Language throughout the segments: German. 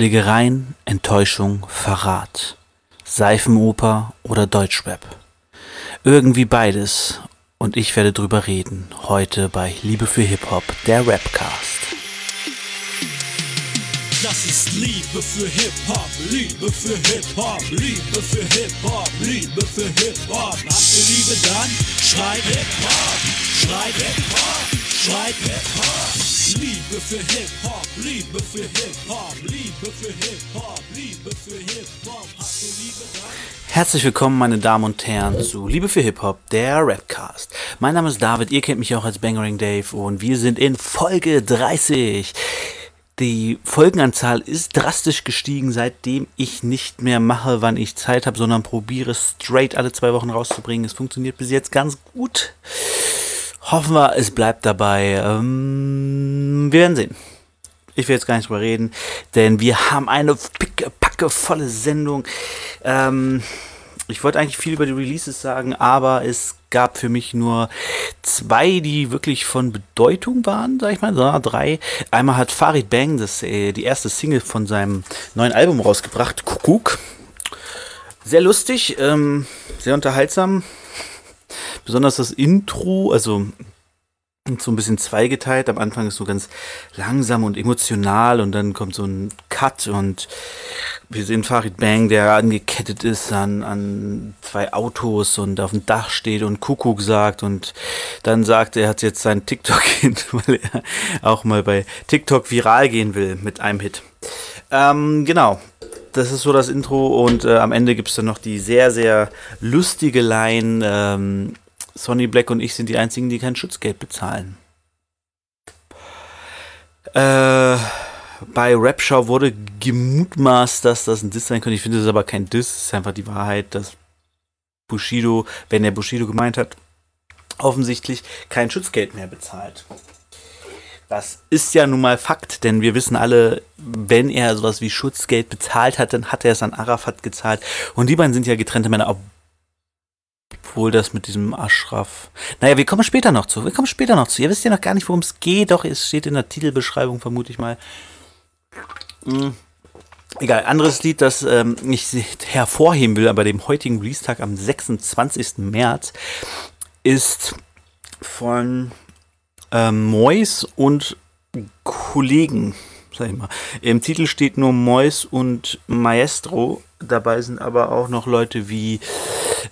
Schlägereien, Enttäuschung, Verrat. Seifenoper oder Deutschrap. Irgendwie beides. Und ich werde drüber reden. Heute bei Liebe für Hip-Hop, der Rapcast. Das ist Liebe für Hip-Hop, Liebe für Hip-Hop, Liebe für Hip-Hop, Liebe für Hip-Hop. Habt ihr Liebe dann? Schreit Hip-Hop, schreit Hip-Hop, schreit Hip-Hop. Liebe für Hip-Hop, Liebe für Hip-Hop, Liebe für Hip-Hop, Liebe für Hip-Hop. Habt ihr Liebe dann? Herzlich willkommen, meine Damen und Herren, zu Liebe für Hip-Hop, der Rapcast. Mein Name ist David, ihr kennt mich auch als Bangering Dave und wir sind in Folge 30. Die Folgenanzahl ist drastisch gestiegen, seitdem ich nicht mehr mache, wann ich Zeit habe, sondern probiere straight alle zwei Wochen rauszubringen. Es funktioniert bis jetzt ganz gut. Hoffen wir, es bleibt dabei. Ähm, wir werden sehen. Ich will jetzt gar nicht drüber reden, denn wir haben eine picke, packe volle Sendung. Ähm, ich wollte eigentlich viel über die Releases sagen, aber es gab für mich nur zwei, die wirklich von Bedeutung waren, sag ich mal, sondern drei. Einmal hat Farid Bang das, äh, die erste Single von seinem neuen Album rausgebracht, Kuckuck. Sehr lustig, ähm, sehr unterhaltsam. Besonders das Intro, also so ein bisschen zweigeteilt. Am Anfang ist so ganz langsam und emotional und dann kommt so ein Cut und wir sehen Farid Bang, der angekettet ist an, an zwei Autos und auf dem Dach steht und Kuckuck sagt und dann sagt, er hat jetzt sein TikTok hin, weil er auch mal bei TikTok viral gehen will mit einem Hit. Ähm, genau. Das ist so das Intro und äh, am Ende gibt es dann noch die sehr, sehr lustige Line, ähm, Sonny Black und ich sind die einzigen, die kein Schutzgeld bezahlen. Äh, bei Rapshow wurde gemutmaßt, dass das ein Diss sein könnte. Ich finde, das ist aber kein Diss. Es ist einfach die Wahrheit, dass Bushido, wenn er Bushido gemeint hat, offensichtlich kein Schutzgeld mehr bezahlt. Das ist ja nun mal Fakt, denn wir wissen alle, wenn er sowas wie Schutzgeld bezahlt hat, dann hat er es an Arafat gezahlt. Und die beiden sind ja getrennte Männer, obwohl das mit diesem Ashraf. Naja, wir kommen später noch zu. Wir kommen später noch zu. Ihr wisst ja noch gar nicht, worum es geht. Doch, es steht in der Titelbeschreibung, vermute ich mal. Hm. Egal, anderes Lied, das ähm, ich hervorheben will, aber dem heutigen Release-Tag am 26. März ist von ähm, Mois und Kollegen, sag ich mal. Im Titel steht nur Mois und Maestro. Dabei sind aber auch noch Leute wie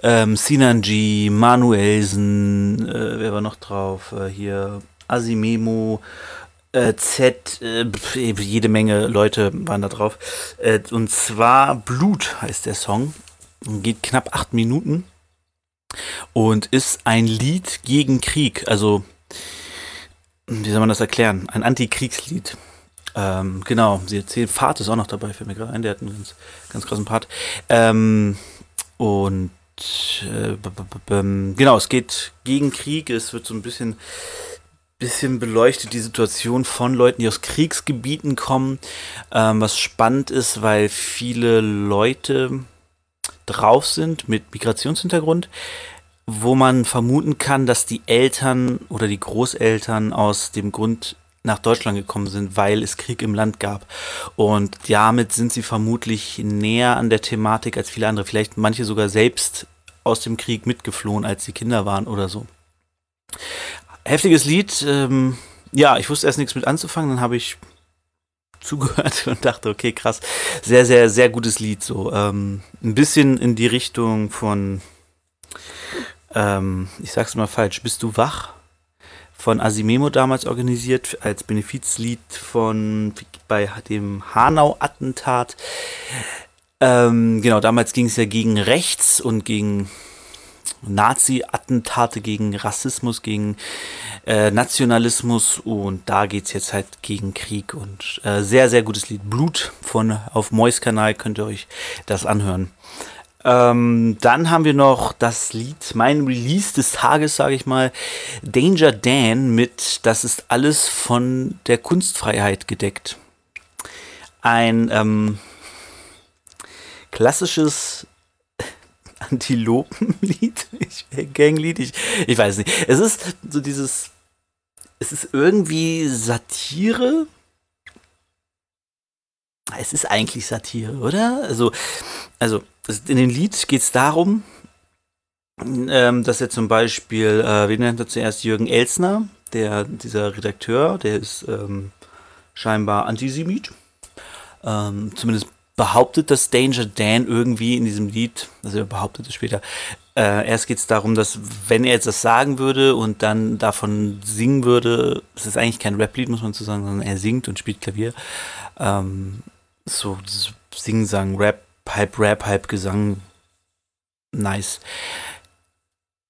ähm, Sinanji, Manuelsen, äh, wer war noch drauf? Äh, hier Asimemo, äh, Z, äh, jede Menge Leute waren da drauf. Äh, und zwar Blut heißt der Song. Geht knapp acht Minuten und ist ein Lied gegen Krieg. Also, wie soll man das erklären? Ein Antikriegslied. Ähm, genau, sie erzählt, Fahrt ist auch noch dabei, fällt mir gerade ein, der hat einen ganz, ganz krassen Part. Ähm, und äh, genau, es geht gegen Krieg, es wird so ein bisschen, bisschen beleuchtet, die Situation von Leuten, die aus Kriegsgebieten kommen, ähm, was spannend ist, weil viele Leute drauf sind mit Migrationshintergrund, wo man vermuten kann, dass die Eltern oder die Großeltern aus dem Grund nach Deutschland gekommen sind, weil es Krieg im Land gab. Und damit sind sie vermutlich näher an der Thematik als viele andere. Vielleicht manche sogar selbst aus dem Krieg mitgeflohen, als sie Kinder waren oder so. Heftiges Lied. Ähm, ja, ich wusste erst nichts mit anzufangen, dann habe ich zugehört und dachte, okay, krass, sehr, sehr, sehr gutes Lied. So ähm, ein bisschen in die Richtung von, ähm, ich sag's mal falsch, bist du wach? von Asimemo damals organisiert als Benefizlied von bei dem Hanau-Attentat. Ähm, genau, damals ging es ja gegen rechts und gegen Nazi-Attentate, gegen Rassismus, gegen äh, Nationalismus und da geht es jetzt halt gegen Krieg und äh, sehr, sehr gutes Lied. Blut von auf Mois Kanal könnt ihr euch das anhören. Ähm, dann haben wir noch das Lied, mein Release des Tages, sage ich mal, Danger Dan mit Das ist alles von der Kunstfreiheit gedeckt. Ein ähm, klassisches Antilopenlied, Ganglied, ich, ich weiß nicht. Es ist so dieses, es ist irgendwie Satire, es ist eigentlich Satire, oder? Also, also in dem Lied geht es darum, ähm, dass er zum Beispiel, äh, wen nennt er zuerst? Jürgen Elsner, der, dieser Redakteur, der ist ähm, scheinbar Antisemit. Ähm, zumindest behauptet das Danger Dan irgendwie in diesem Lied, also er behauptet es später, äh, erst geht es darum, dass wenn er jetzt das sagen würde und dann davon singen würde, es ist eigentlich kein Rap-Lied, muss man zu sagen, sondern er singt und spielt Klavier. Ähm, so Singen, Sang, Rap, halb Rap, halb Gesang. Nice.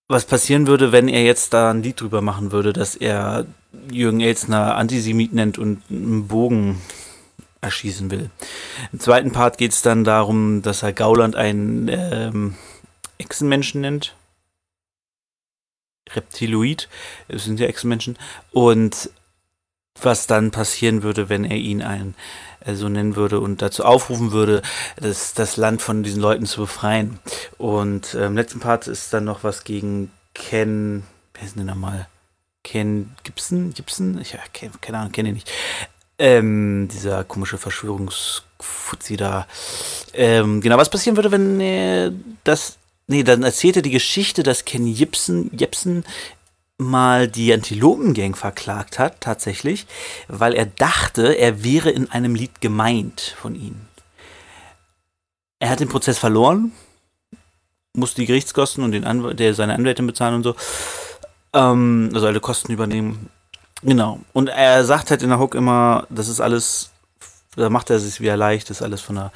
Was passieren würde, wenn er jetzt da ein Lied drüber machen würde, dass er Jürgen Elsner Antisemit nennt und einen Bogen erschießen will. Im zweiten Part geht es dann darum, dass er Gauland einen ähm, Echsenmenschen nennt. Reptiloid, das sind ja Echsenmenschen. Und was dann passieren würde, wenn er ihn ein äh, so nennen würde und dazu aufrufen würde, das, das Land von diesen Leuten zu befreien. Und äh, im letzten Part ist dann noch was gegen Ken, wer ist denn nochmal? Ken Gibson? Gibson? Ich, ja, keine Ahnung, kenne ihn nicht. Ähm, dieser komische Verschwörungsfuzzi da. Ähm, genau, was passieren würde, wenn äh, das Nee, dann erzählt er die Geschichte, dass Ken Jepsen mal die Antilopengang verklagt hat, tatsächlich, weil er dachte, er wäre in einem Lied gemeint von ihnen. Er hat den Prozess verloren, musste die Gerichtskosten und den Anw der seine Anwältin bezahlen und so. Ähm, also alle Kosten übernehmen. Genau. Und er sagt halt in der Hook immer, das ist alles, da macht er sich wieder leicht, das ist alles von der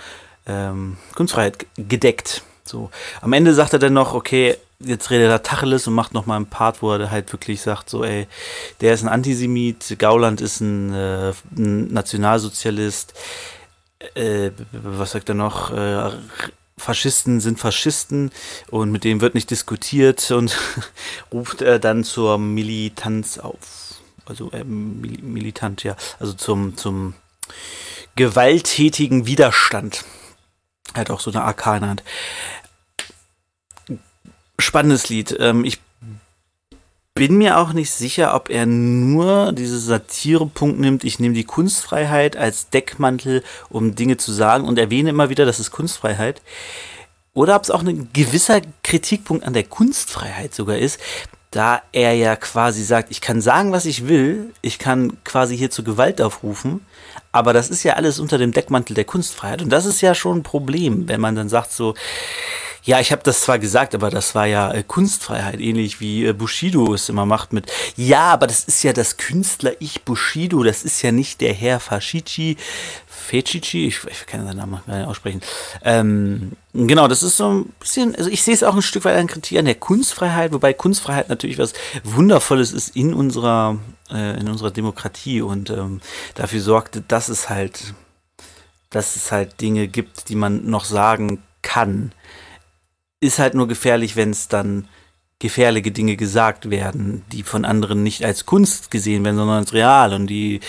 ähm, Kunstfreiheit gedeckt. So. Am Ende sagt er dann noch, okay, jetzt redet er Tacheles und macht noch mal einen Part, wo er halt wirklich sagt, so, ey, der ist ein Antisemit, Gauland ist ein, äh, ein Nationalsozialist, äh, was sagt er noch, äh, Faschisten sind Faschisten und mit dem wird nicht diskutiert und ruft er dann zur Militanz auf. Also äh, Mil militant, ja, also zum, zum gewalttätigen Widerstand. Er hat auch so eine AK in der Hand. Spannendes Lied. Ähm, ich bin mir auch nicht sicher, ob er nur diese Satirepunkt nimmt. Ich nehme die Kunstfreiheit als Deckmantel, um Dinge zu sagen und erwähne immer wieder, das ist Kunstfreiheit. Oder ob es auch ein gewisser Kritikpunkt an der Kunstfreiheit sogar ist, da er ja quasi sagt, ich kann sagen, was ich will, ich kann quasi hier zur Gewalt aufrufen, aber das ist ja alles unter dem Deckmantel der Kunstfreiheit. Und das ist ja schon ein Problem, wenn man dann sagt so, ja, ich habe das zwar gesagt, aber das war ja äh, Kunstfreiheit, ähnlich wie äh, Bushido es immer macht mit, ja, aber das ist ja das Künstler-Ich Bushido, das ist ja nicht der Herr Fashici, Fecici, ich, ich kann seinen Namen gar nicht aussprechen. Ähm, genau, das ist so ein bisschen, also ich sehe es auch ein Stück weit an Kritik an der Kunstfreiheit, wobei Kunstfreiheit natürlich was Wundervolles ist in unserer, äh, in unserer Demokratie und ähm, dafür sorgt, dass es halt, dass es halt Dinge gibt, die man noch sagen kann ist halt nur gefährlich, wenn es dann gefährliche Dinge gesagt werden, die von anderen nicht als Kunst gesehen werden, sondern als real. Und die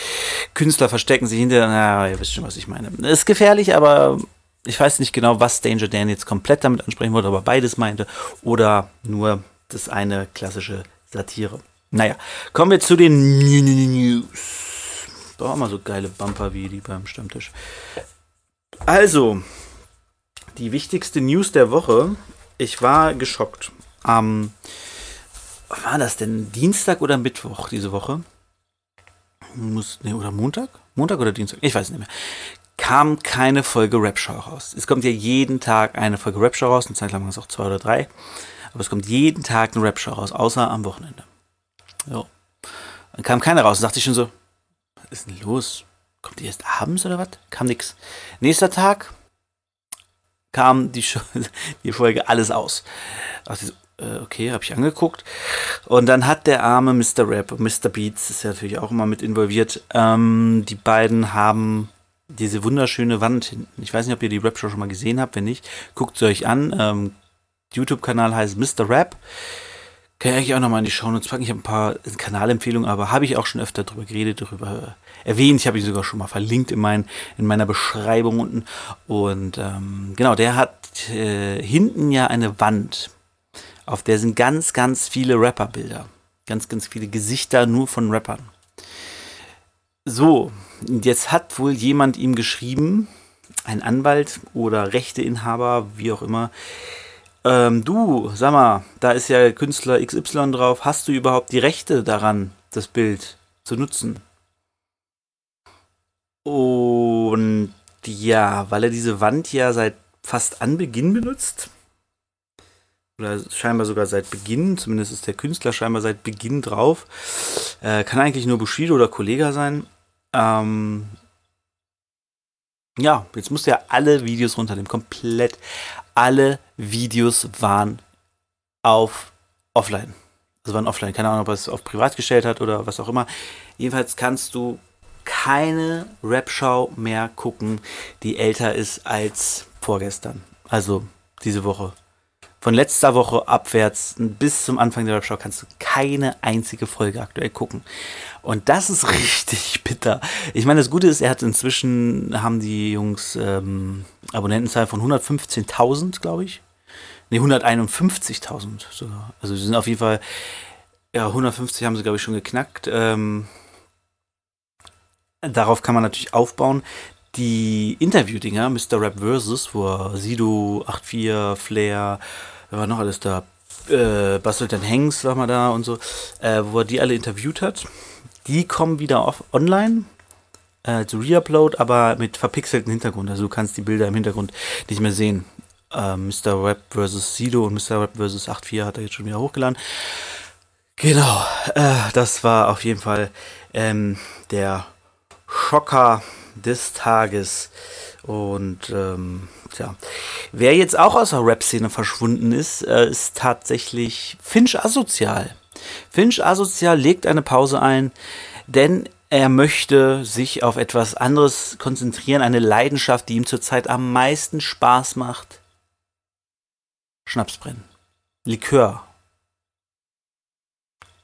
Künstler verstecken sich hinter, naja, ihr wisst schon, was ich meine. Ist gefährlich, aber ich weiß nicht genau, was Danger Dan jetzt komplett damit ansprechen wollte, aber beides meinte. Oder nur das eine klassische Satire. Naja, kommen wir zu den News. Doch mal so geile Bumper wie die beim Stammtisch. Also, die wichtigste News der Woche ich war geschockt. Am, ähm, war das denn? Dienstag oder Mittwoch diese Woche? Muss, nee, oder Montag? Montag oder Dienstag? Ich weiß nicht mehr. Kam keine Folge Rap-Show raus. Es kommt ja jeden Tag eine Folge Rap-Show raus. Eine Zeit lang waren es auch zwei oder drei. Aber es kommt jeden Tag eine Rap-Show raus, außer am Wochenende. So. Dann kam keine raus. Da dachte ich schon so, was ist denn los? Kommt die erst abends oder was? Kam nix. Nächster Tag, kam die, die Folge alles aus. Also, okay, habe ich angeguckt. Und dann hat der arme Mr. Rap, Mr. Beats, ist ja natürlich auch immer mit involviert, ähm, die beiden haben diese wunderschöne Wand hinten. Ich weiß nicht, ob ihr die Rap-Show schon mal gesehen habt. Wenn nicht, guckt sie euch an. Ähm, YouTube-Kanal heißt Mr. Rap. Kann ich eigentlich auch nochmal in die Show Notes packen. Ich habe ein paar Kanalempfehlungen, aber habe ich auch schon öfter darüber geredet, darüber erwähnt. Ich habe ihn sogar schon mal verlinkt in, mein, in meiner Beschreibung unten. Und ähm, genau, der hat äh, hinten ja eine Wand. Auf der sind ganz, ganz viele Rapperbilder. Ganz, ganz viele Gesichter nur von Rappern. So, jetzt hat wohl jemand ihm geschrieben, ein Anwalt oder Rechteinhaber, wie auch immer. Ähm, du, sag mal, da ist ja Künstler XY drauf. Hast du überhaupt die Rechte daran, das Bild zu nutzen? Und ja, weil er diese Wand ja seit fast Anbeginn benutzt, oder scheinbar sogar seit Beginn, zumindest ist der Künstler scheinbar seit Beginn drauf, äh, kann eigentlich nur Bushido oder Kollega sein. Ähm, ja, jetzt musst du ja alle Videos runternehmen, komplett alle Videos waren auf offline. Also waren offline, keine Ahnung, ob er es auf privat gestellt hat oder was auch immer. Jedenfalls kannst du keine Rap-Show mehr gucken, die älter ist als vorgestern. Also diese Woche. Von letzter Woche abwärts bis zum Anfang der Rap-Show kannst du keine einzige Folge aktuell gucken. Und das ist richtig bitter. Ich meine, das Gute ist, er hat inzwischen, haben die Jungs ähm, Abonnentenzahl von 115.000, glaube ich. Ne, 151.000 sogar. Also sie sind auf jeden Fall, ja, 150 haben sie, glaube ich, schon geknackt. Ähm, darauf kann man natürlich aufbauen. Die Interview-Dinger, Mr. Rap Versus, wo Sido, 84, Flair, wer war noch alles da? Äh, Bastelton Hanks war mal da und so, äh, wo er die alle interviewt hat. Die kommen wieder auf, online äh, zu Reupload, aber mit verpixelten Hintergrund. Also du kannst die Bilder im Hintergrund nicht mehr sehen. Äh, Mr. Web vs. Sido und Mr. Web vs. 84 hat er jetzt schon wieder hochgeladen. Genau, äh, das war auf jeden Fall ähm, der Schocker des Tages. Und ähm, Tja, wer jetzt auch aus der Rap-Szene verschwunden ist, äh, ist tatsächlich Finch Asozial. Finch Asozial legt eine Pause ein, denn er möchte sich auf etwas anderes konzentrieren, eine Leidenschaft, die ihm zurzeit am meisten Spaß macht. Schnapsbrennen. Likör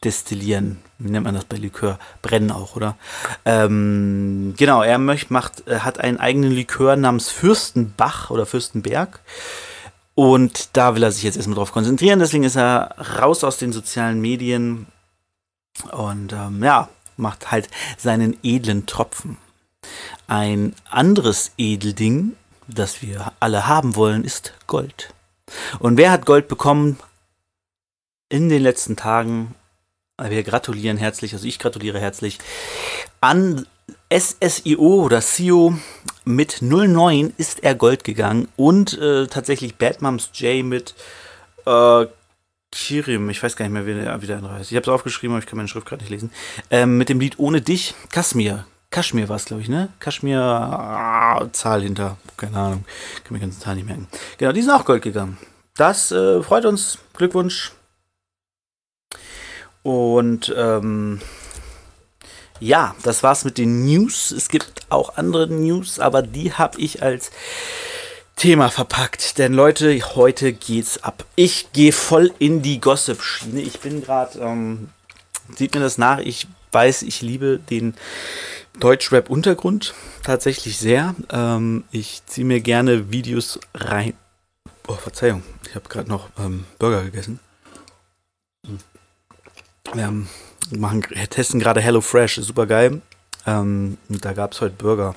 destillieren. Wie nennt man das bei Likör? Brennen auch, oder? Ähm, genau, er möcht, macht, äh, hat einen eigenen Likör namens Fürstenbach oder Fürstenberg. Und da will er sich jetzt erstmal drauf konzentrieren. Deswegen ist er raus aus den sozialen Medien und ähm, ja, macht halt seinen edlen Tropfen. Ein anderes Edelding, das wir alle haben wollen, ist Gold. Und wer hat Gold bekommen in den letzten Tagen? Wir gratulieren herzlich, also ich gratuliere herzlich an SSIO oder SIO mit 09 ist er Gold gegangen und äh, tatsächlich Bad Moms J mit äh, Kirim, ich weiß gar nicht mehr, wie der, wie der andere heißt. Ich habe es aufgeschrieben, aber ich kann meine Schrift gerade nicht lesen. Ähm, mit dem Lied Ohne dich, Kaschmir. Kaschmir war es, glaube ich, ne? Kaschmir, ah, Zahl hinter, keine Ahnung, kann mir die ganzen Zahl nicht merken. Genau, die sind auch Gold gegangen. Das äh, freut uns. Glückwunsch und ähm, ja, das war's mit den News. Es gibt auch andere News, aber die habe ich als Thema verpackt. Denn Leute, heute geht's ab. Ich gehe voll in die Gossip-Schiene. Ich bin gerade, ähm, sieht mir das nach, ich weiß, ich liebe den Deutschrap-Untergrund tatsächlich sehr. Ähm, ich ziehe mir gerne Videos rein. Oh, Verzeihung, ich habe gerade noch ähm, Burger gegessen. Wir machen, testen gerade Hello Fresh, super geil. Ähm, da gab es heute Burger.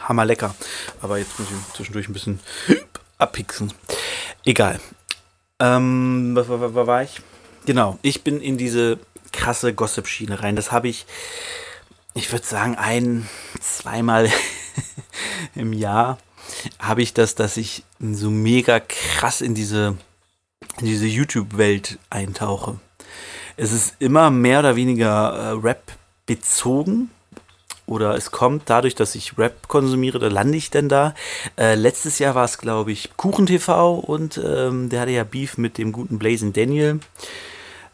Hammer lecker. Aber jetzt muss ich zwischendurch ein bisschen abpixen. Egal. Ähm, was, was, was war ich? Genau, ich bin in diese krasse Gossip-Schiene rein. Das habe ich, ich würde sagen, ein, zweimal im Jahr habe ich das, dass ich so mega krass in diese, in diese YouTube-Welt eintauche. Es ist immer mehr oder weniger äh, Rap bezogen. Oder es kommt dadurch, dass ich Rap konsumiere, da lande ich denn da. Äh, letztes Jahr war es, glaube ich, Kuchen TV und ähm, der hatte ja Beef mit dem guten Blazing Daniel.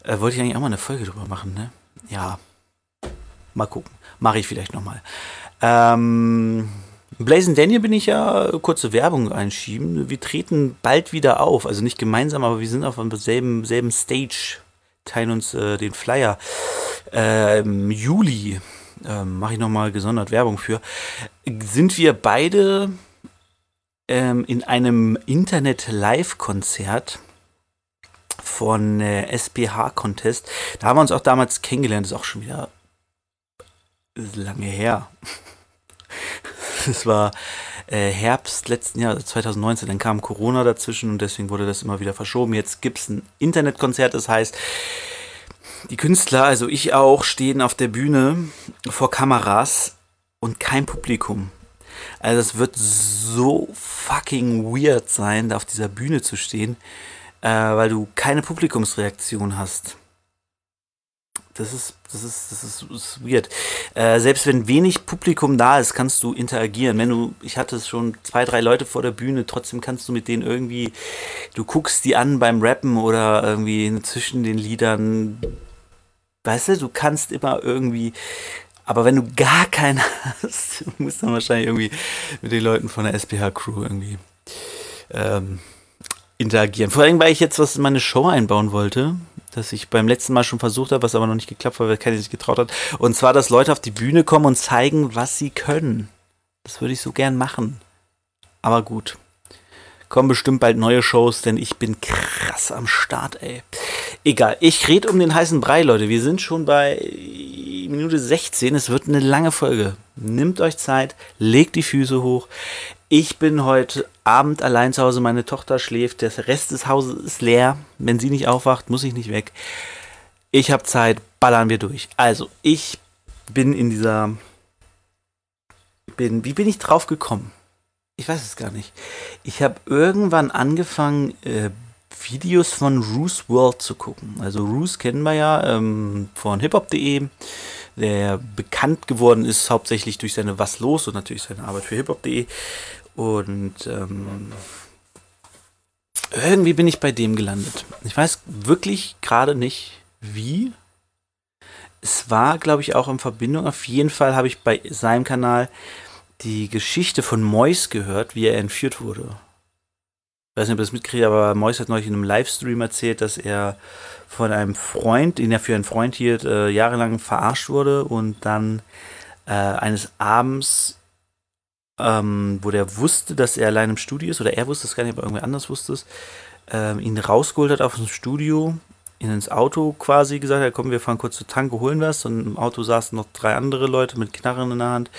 Äh, wollte ich eigentlich auch mal eine Folge drüber machen, ne? Ja. Mal gucken. Mache ich vielleicht nochmal. Ähm, Blazing Daniel bin ich ja kurze Werbung einschieben. Wir treten bald wieder auf. Also nicht gemeinsam, aber wir sind auf demselben selben Stage teilen uns äh, den Flyer. Äh, Im Juli äh, mache ich nochmal gesondert Werbung für. Sind wir beide ähm, in einem Internet-Live-Konzert von äh, SPH Contest. Da haben wir uns auch damals kennengelernt, das ist auch schon wieder lange her. Es war äh, Herbst letzten Jahr, 2019, dann kam Corona dazwischen und deswegen wurde das immer wieder verschoben. Jetzt gibt es ein Internetkonzert, das heißt, die Künstler, also ich auch, stehen auf der Bühne vor Kameras und kein Publikum. Also es wird so fucking weird sein, da auf dieser Bühne zu stehen, äh, weil du keine Publikumsreaktion hast. Das ist, das ist, das ist, das ist weird. Äh, selbst wenn wenig Publikum da ist, kannst du interagieren. Wenn du, ich hatte schon zwei, drei Leute vor der Bühne, trotzdem kannst du mit denen irgendwie, du guckst die an beim Rappen oder irgendwie zwischen den Liedern. Weißt du, du kannst immer irgendwie, aber wenn du gar keinen hast, musst du dann wahrscheinlich irgendwie mit den Leuten von der SPH-Crew irgendwie ähm, interagieren. Vor allem, weil ich jetzt was in meine Show einbauen wollte das ich beim letzten Mal schon versucht habe, was aber noch nicht geklappt hat, weil keiner sich getraut hat. Und zwar, dass Leute auf die Bühne kommen und zeigen, was sie können. Das würde ich so gern machen. Aber gut. Kommen bestimmt bald neue Shows, denn ich bin krass am Start, ey. Egal, ich rede um den heißen Brei, Leute. Wir sind schon bei Minute 16. Es wird eine lange Folge. Nimmt euch Zeit, legt die Füße hoch. Ich bin heute Abend allein zu Hause, meine Tochter schläft, der Rest des Hauses ist leer. Wenn sie nicht aufwacht, muss ich nicht weg. Ich habe Zeit, ballern wir durch. Also, ich bin in dieser. Bin, wie bin ich drauf gekommen? Ich weiß es gar nicht. Ich habe irgendwann angefangen, äh, Videos von Roos World zu gucken. Also Roos kennen wir ja ähm, von hiphop.de, der bekannt geworden ist hauptsächlich durch seine Was los und natürlich seine Arbeit für hiphop.de. Und ähm, irgendwie bin ich bei dem gelandet. Ich weiß wirklich gerade nicht, wie. Es war, glaube ich, auch in Verbindung. Auf jeden Fall habe ich bei seinem Kanal die Geschichte von Mois gehört, wie er entführt wurde. Ich weiß nicht, ob ihr das mitkriegt, aber Mois hat neulich in einem Livestream erzählt, dass er von einem Freund, den er für einen Freund hielt, äh, jahrelang verarscht wurde und dann äh, eines Abends ähm, wo der wusste, dass er allein im Studio ist, oder er wusste es gar nicht, aber irgendwer anders wusste es, ähm, ihn rausgeholt hat aus dem Studio, ihn ins Auto quasi gesagt hat, komm, wir fahren kurz zur Tanke, holen was. Und im Auto saßen noch drei andere Leute mit Knarren in der Hand.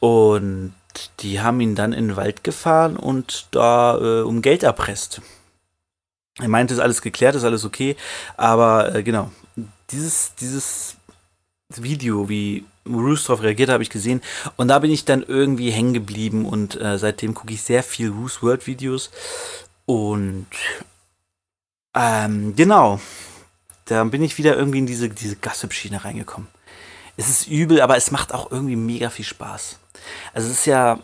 Und die haben ihn dann in den Wald gefahren und da äh, um Geld erpresst. Er meinte, ist alles geklärt, ist alles okay. Aber äh, genau, dieses, dieses Video, wie Roos darauf reagiert, habe ich gesehen. Und da bin ich dann irgendwie hängen geblieben und äh, seitdem gucke ich sehr viel Roos World Videos. Und ähm, genau, da bin ich wieder irgendwie in diese, diese Gossip-Schiene reingekommen. Es ist übel, aber es macht auch irgendwie mega viel Spaß. Also es ist ja,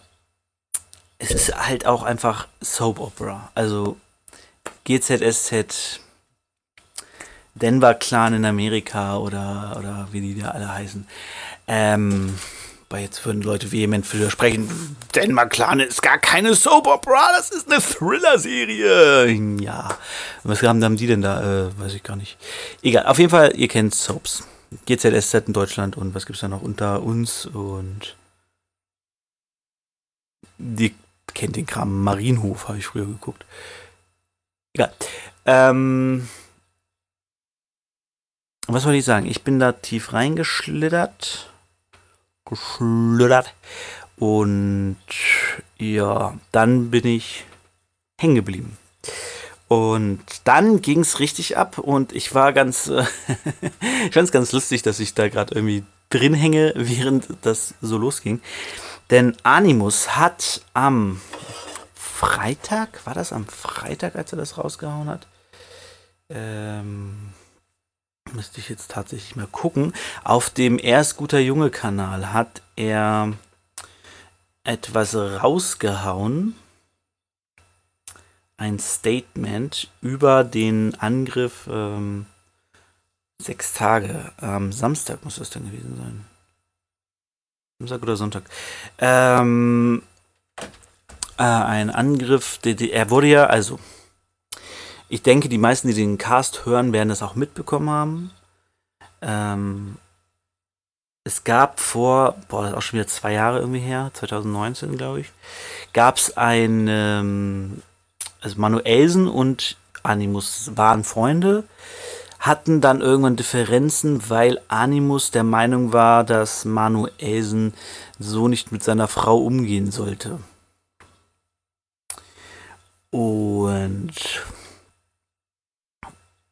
es ist halt auch einfach Soap Opera. Also GZSZ, Denver Clan in Amerika oder, oder wie die da alle heißen. Ähm, weil jetzt würden Leute vehement für sprechen, Denver Clan ist gar keine Soap Opera, das ist eine Thriller-Serie. Ja, was haben, haben die denn da? Äh, weiß ich gar nicht. Egal, auf jeden Fall, ihr kennt Soaps. GZSZ in Deutschland und was gibt es da noch unter uns und die kennt den Kram Marienhof, habe ich früher geguckt. Egal. Ähm, was soll ich sagen? Ich bin da tief reingeschlittert geschlittert. Und ja, dann bin ich hängen geblieben. Und dann ging es richtig ab und ich war ganz, äh, ich fand es ganz lustig, dass ich da gerade irgendwie drin hänge, während das so losging. Denn Animus hat am Freitag, war das am Freitag, als er das rausgehauen hat? Ähm, müsste ich jetzt tatsächlich mal gucken. Auf dem Erst guter Junge Kanal hat er etwas rausgehauen. Ein Statement über den Angriff ähm, sechs Tage. Am Samstag muss das dann gewesen sein. Samstag oder Sonntag. Ähm, äh, ein Angriff, der, der, er wurde ja, also ich denke, die meisten, die den Cast hören, werden das auch mitbekommen haben. Ähm, es gab vor, boah, das ist auch schon wieder zwei Jahre irgendwie her, 2019, glaube ich, gab es ein, ähm, also Manuelsen und Animus waren Freunde, hatten dann irgendwann Differenzen, weil Animus der Meinung war, dass Manuelsen so nicht mit seiner Frau umgehen sollte. Und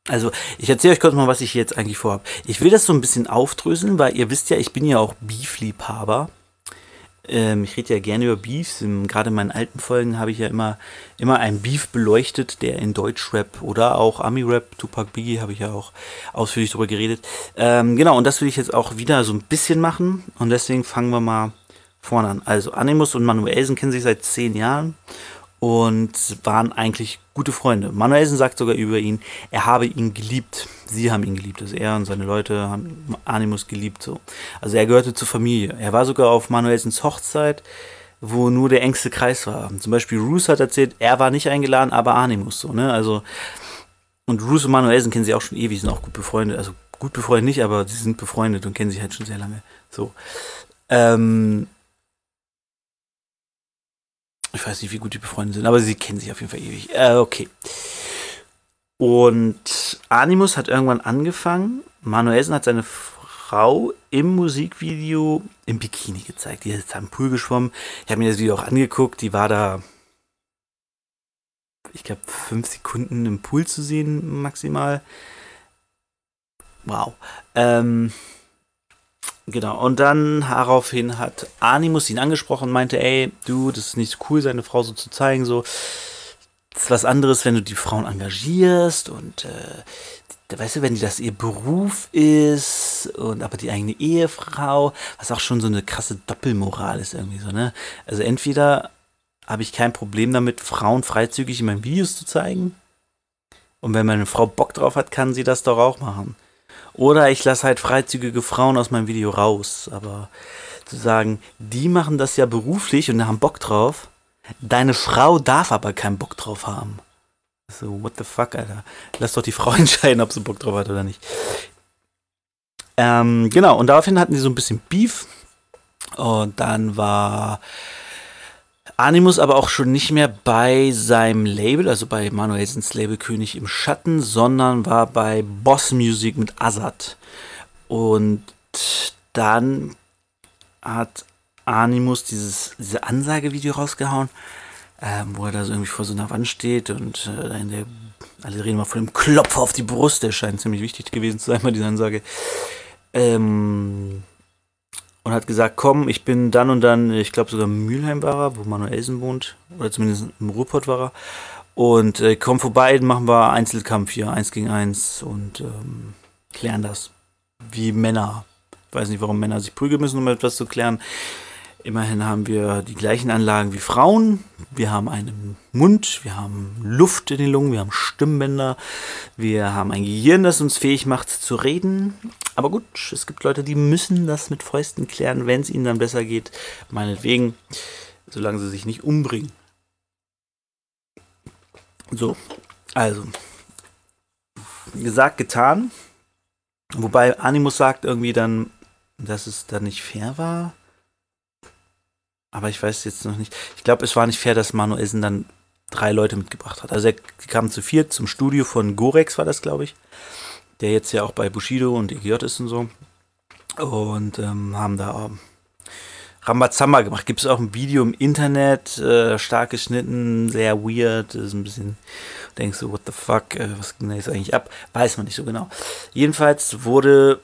also, ich erzähle euch kurz mal, was ich jetzt eigentlich vorhabe. Ich will das so ein bisschen aufdröseln, weil ihr wisst ja, ich bin ja auch Beef-Liebhaber. Ähm, ich rede ja gerne über Beefs. Gerade in meinen alten Folgen habe ich ja immer, immer einen Beef beleuchtet, der in Deutschrap oder auch Ami-Rap, Tupac Biggie, habe ich ja auch ausführlich darüber geredet. Ähm, genau, und das will ich jetzt auch wieder so ein bisschen machen. Und deswegen fangen wir mal vorne an. Also, Animus und Manuelsen kennen sich seit zehn Jahren und waren eigentlich gute Freunde. Manuelsen sagt sogar über ihn, er habe ihn geliebt. Sie haben ihn geliebt. Also er und seine Leute haben Animus geliebt. So. Also er gehörte zur Familie. Er war sogar auf Manuelsens Hochzeit, wo nur der engste Kreis war. Zum Beispiel Roos hat erzählt, er war nicht eingeladen, aber Animus. So, ne? Also, und Roos und Manuelsen kennen sie auch schon ewig, sind auch gut befreundet. Also gut befreundet nicht, aber sie sind befreundet und kennen sich halt schon sehr lange. So. Ähm, ich weiß nicht, wie gut die befreundet sind, aber sie kennen sich auf jeden Fall ewig. Äh, okay. Und Animus hat irgendwann angefangen. Manuelsen hat seine Frau im Musikvideo im Bikini gezeigt. Die ist am Pool geschwommen. Ich habe mir das Video auch angeguckt. Die war da, ich glaube, fünf Sekunden im Pool zu sehen, maximal. Wow. Ähm, Genau, und dann daraufhin hat Animus ihn angesprochen und meinte, ey, du, das ist nicht cool, seine Frau so zu zeigen, so. Das ist was anderes, wenn du die Frauen engagierst und, äh, weißt du, wenn die das ihr Beruf ist und aber die eigene Ehefrau, was auch schon so eine krasse Doppelmoral ist irgendwie so, ne? Also entweder habe ich kein Problem damit, Frauen freizügig in meinen Videos zu zeigen. Und wenn meine Frau Bock drauf hat, kann sie das doch auch machen. Oder ich lasse halt freizügige Frauen aus meinem Video raus. Aber zu sagen, die machen das ja beruflich und haben Bock drauf. Deine Frau darf aber keinen Bock drauf haben. So, what the fuck, Alter. Lass doch die Frau entscheiden, ob sie Bock drauf hat oder nicht. Ähm, genau, und daraufhin hatten sie so ein bisschen Beef. Und dann war Animus aber auch schon nicht mehr bei seinem Label, also bei Manuelsens Label König im Schatten, sondern war bei Boss Music mit Azad. Und dann hat Animus dieses diese Ansagevideo rausgehauen, ähm, wo er da so irgendwie vor so einer Wand steht und äh, der, alle reden mal von dem Klopfer auf die Brust, der scheint ziemlich wichtig gewesen zu sein bei dieser Ansage. Ähm, und hat gesagt, komm, ich bin dann und dann, ich glaube sogar Mülheim war er, wo Manuelsen wohnt, oder zumindest im Ruhrpott war er. Und äh, komm vorbei, machen wir Einzelkampf hier, eins gegen eins und ähm, klären das. Wie Männer. Ich weiß nicht, warum Männer sich prügeln müssen, um etwas zu klären. Immerhin haben wir die gleichen Anlagen wie Frauen. Wir haben einen Mund, wir haben Luft in den Lungen, wir haben Stimmbänder, wir haben ein Gehirn, das uns fähig macht zu reden. Aber gut, es gibt Leute, die müssen das mit Fäusten klären, wenn es ihnen dann besser geht. Meinetwegen, solange sie sich nicht umbringen. So, also, gesagt, getan. Wobei Animus sagt irgendwie dann, dass es dann nicht fair war. Aber ich weiß jetzt noch nicht. Ich glaube, es war nicht fair, dass Manuelsen dann drei Leute mitgebracht hat. Also er kam zu viert zum Studio von Gorex, war das, glaube ich der jetzt ja auch bei Bushido und EGJ ist und so. Und ähm, haben da ähm, Rambazamba gemacht. Gibt es auch ein Video im Internet, äh, stark geschnitten, sehr weird, ist ein bisschen, denkst du, what the fuck, äh, was ging da jetzt eigentlich ab? Weiß man nicht so genau. Jedenfalls wurde,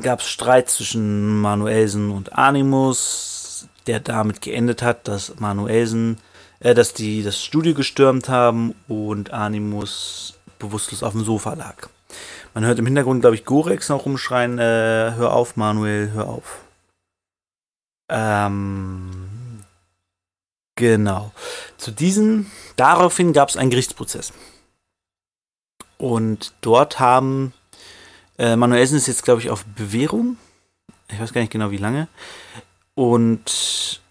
gab es Streit zwischen Manuelsen und Animus, der damit geendet hat, dass Manuelsen, äh, dass die das Studio gestürmt haben und Animus bewusstlos auf dem Sofa lag. Man hört im Hintergrund, glaube ich, Gorex noch rumschreien, äh, hör auf, Manuel, hör auf. Ähm, genau. Zu diesen, daraufhin gab es einen Gerichtsprozess. Und dort haben, äh, Manuelsen ist jetzt, glaube ich, auf Bewährung. Ich weiß gar nicht genau, wie lange. Und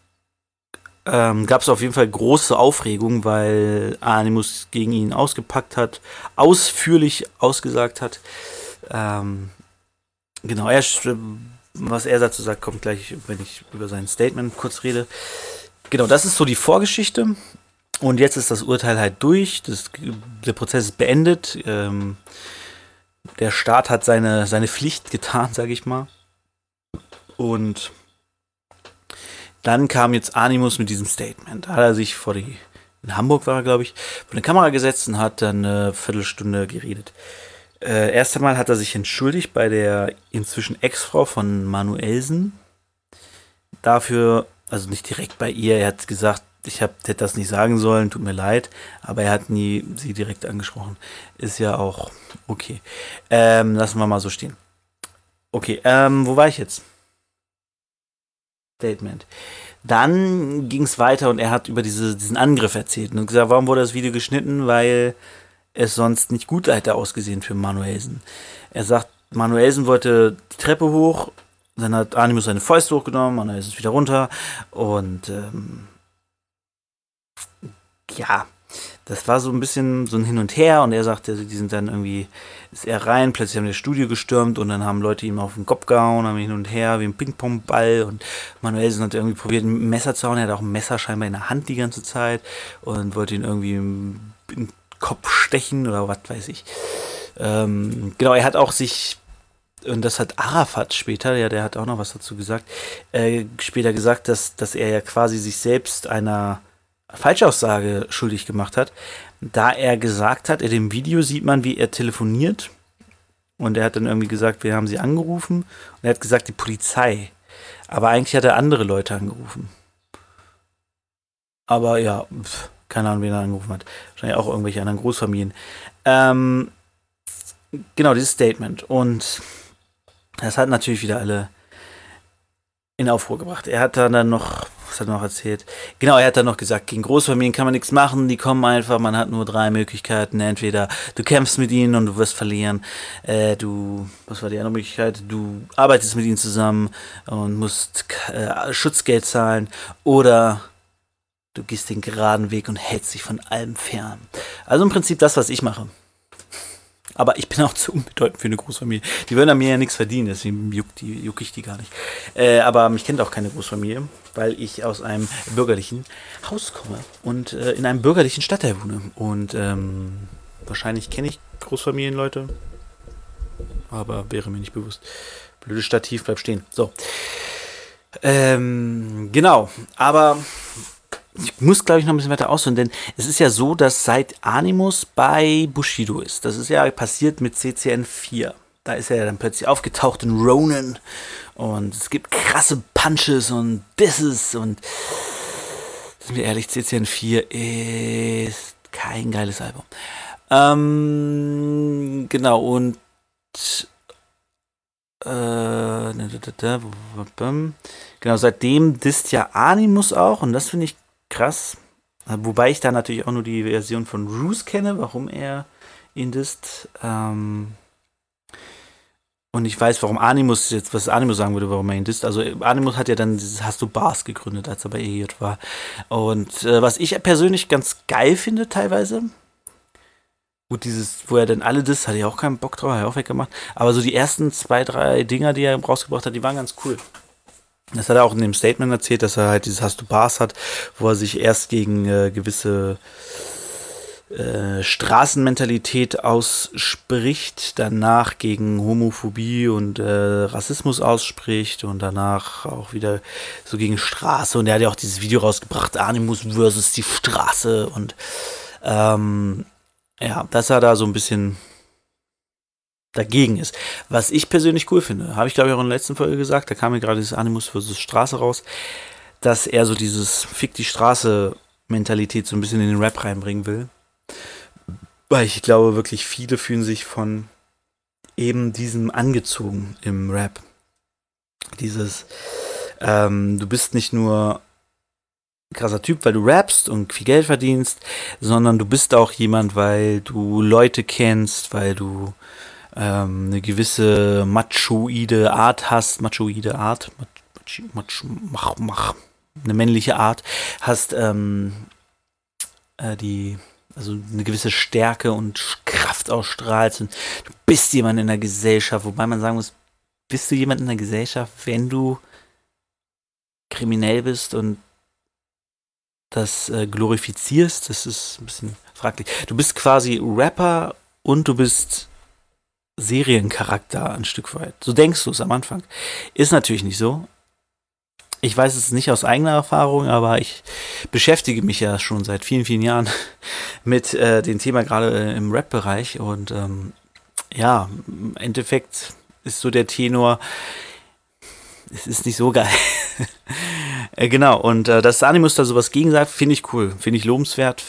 ähm, gab es auf jeden Fall große Aufregung, weil Animus gegen ihn ausgepackt hat, ausführlich ausgesagt hat. Ähm, genau, er, was er dazu sagt, kommt gleich, wenn ich über sein Statement kurz rede. Genau, das ist so die Vorgeschichte. Und jetzt ist das Urteil halt durch. Das, der Prozess ist beendet. Ähm, der Staat hat seine, seine Pflicht getan, sage ich mal. Und dann kam jetzt Animus mit diesem Statement. Da hat er sich vor die, in Hamburg war er, glaube ich, vor eine Kamera gesetzt und hat dann eine Viertelstunde geredet. Äh, erst einmal hat er sich entschuldigt bei der inzwischen Ex-Frau von Manuelsen. Dafür, also nicht direkt bei ihr, er hat gesagt, ich hab, hätte das nicht sagen sollen, tut mir leid, aber er hat nie sie direkt angesprochen. Ist ja auch okay. Ähm, lassen wir mal so stehen. Okay, ähm, wo war ich jetzt? Statement. Dann ging es weiter und er hat über diese, diesen Angriff erzählt und gesagt, warum wurde das Video geschnitten? Weil es sonst nicht gut hätte ausgesehen für Manuelsen. Er sagt, Manuelsen wollte die Treppe hoch, dann hat Animus seine Fäuste hochgenommen, Manuelsen ist wieder runter und ähm, ja, das war so ein bisschen so ein Hin und Her und er sagte, die sind dann irgendwie, ist er rein, plötzlich haben die das Studio gestürmt und dann haben Leute ihm auf den Kopf gehauen, haben hin und her wie ein Ping-Pong-Ball und Manuelsen hat irgendwie probiert, ein Messer zu hauen, er hat auch ein Messer scheinbar in der Hand die ganze Zeit und wollte ihn irgendwie in den Kopf stechen oder was weiß ich. Ähm, genau, er hat auch sich und das hat Arafat später, ja, der hat auch noch was dazu gesagt, äh, später gesagt, dass, dass er ja quasi sich selbst einer Falschaussage schuldig gemacht hat, da er gesagt hat, in dem Video sieht man, wie er telefoniert. Und er hat dann irgendwie gesagt, wir haben sie angerufen. Und er hat gesagt, die Polizei. Aber eigentlich hat er andere Leute angerufen. Aber ja, pf, keine Ahnung, wen er angerufen hat. Wahrscheinlich auch irgendwelche anderen Großfamilien. Ähm, genau, dieses Statement. Und das hat natürlich wieder alle in Aufruhr gebracht. Er hat dann noch, was hat er noch erzählt? Genau, er hat dann noch gesagt, gegen Großfamilien kann man nichts machen, die kommen einfach, man hat nur drei Möglichkeiten. Entweder du kämpfst mit ihnen und du wirst verlieren, äh, du, was war die andere Möglichkeit? Du arbeitest mit ihnen zusammen und musst äh, Schutzgeld zahlen oder du gehst den geraden Weg und hältst dich von allem fern. Also im Prinzip das, was ich mache. Aber ich bin auch zu unbedeutend für eine Großfamilie. Die würden an mir ja nichts verdienen, deswegen juck, die, juck ich die gar nicht. Äh, aber mich kennt auch keine Großfamilie, weil ich aus einem bürgerlichen Haus komme und äh, in einem bürgerlichen Stadtteil wohne. Und ähm, wahrscheinlich kenne ich Großfamilienleute, aber wäre mir nicht bewusst. Blödes Stativ, bleib stehen. So. Ähm, genau, aber ich muss, glaube ich, noch ein bisschen weiter ausholen, denn es ist ja so, dass seit Animus bei Bushido ist, das ist ja passiert mit CCN 4. Da ist er dann plötzlich aufgetaucht in Ronin und es gibt krasse Punches und Disses und sind wir ehrlich, CCN 4 ist kein geiles Album. Ähm, genau, und äh, genau, seitdem disst ja Animus auch und das finde ich krass. Wobei ich da natürlich auch nur die Version von Roos kenne, warum er ihn disst. Ähm und ich weiß, warum Animus jetzt, was Animus sagen würde, warum er ihn disst. Also Animus hat ja dann dieses Hast du Bars gegründet, als er bei EJ war. Und äh, was ich persönlich ganz geil finde teilweise, gut, dieses, wo er dann alle disst, hatte ich auch keinen Bock drauf, hat er auch weggemacht. Aber so die ersten zwei, drei Dinger, die er rausgebracht hat, die waren ganz cool. Das hat er auch in dem Statement erzählt, dass er halt dieses Hast du Bars hat, wo er sich erst gegen äh, gewisse äh, Straßenmentalität ausspricht, danach gegen Homophobie und äh, Rassismus ausspricht und danach auch wieder so gegen Straße. Und er hat ja auch dieses Video rausgebracht, Animus versus die Straße. Und ähm, ja, dass er da so ein bisschen dagegen ist. Was ich persönlich cool finde, habe ich glaube ich auch in der letzten Folge gesagt, da kam mir gerade dieses Animus vs. Straße raus, dass er so dieses Fick die Straße Mentalität so ein bisschen in den Rap reinbringen will. Weil ich glaube wirklich viele fühlen sich von eben diesem angezogen im Rap. Dieses, ähm, du bist nicht nur krasser Typ, weil du rappst und viel Geld verdienst, sondern du bist auch jemand, weil du Leute kennst, weil du ähm, eine gewisse machoide Art hast, machoide Art, mach, mach, mach, mach, eine männliche Art hast, ähm, äh, die also eine gewisse Stärke und Kraft ausstrahlst und du bist jemand in der Gesellschaft, wobei man sagen muss, bist du jemand in der Gesellschaft, wenn du kriminell bist und das äh, glorifizierst, das ist ein bisschen fraglich. Du bist quasi Rapper und du bist Seriencharakter ein Stück weit. So denkst du es am Anfang. Ist natürlich nicht so. Ich weiß es nicht aus eigener Erfahrung, aber ich beschäftige mich ja schon seit vielen, vielen Jahren mit äh, dem Thema gerade äh, im Rap-Bereich und ähm, ja, im Endeffekt ist so der Tenor, es ist nicht so geil. äh, genau, und äh, dass Animus da sowas gegen sagt, finde ich cool, finde ich lobenswert,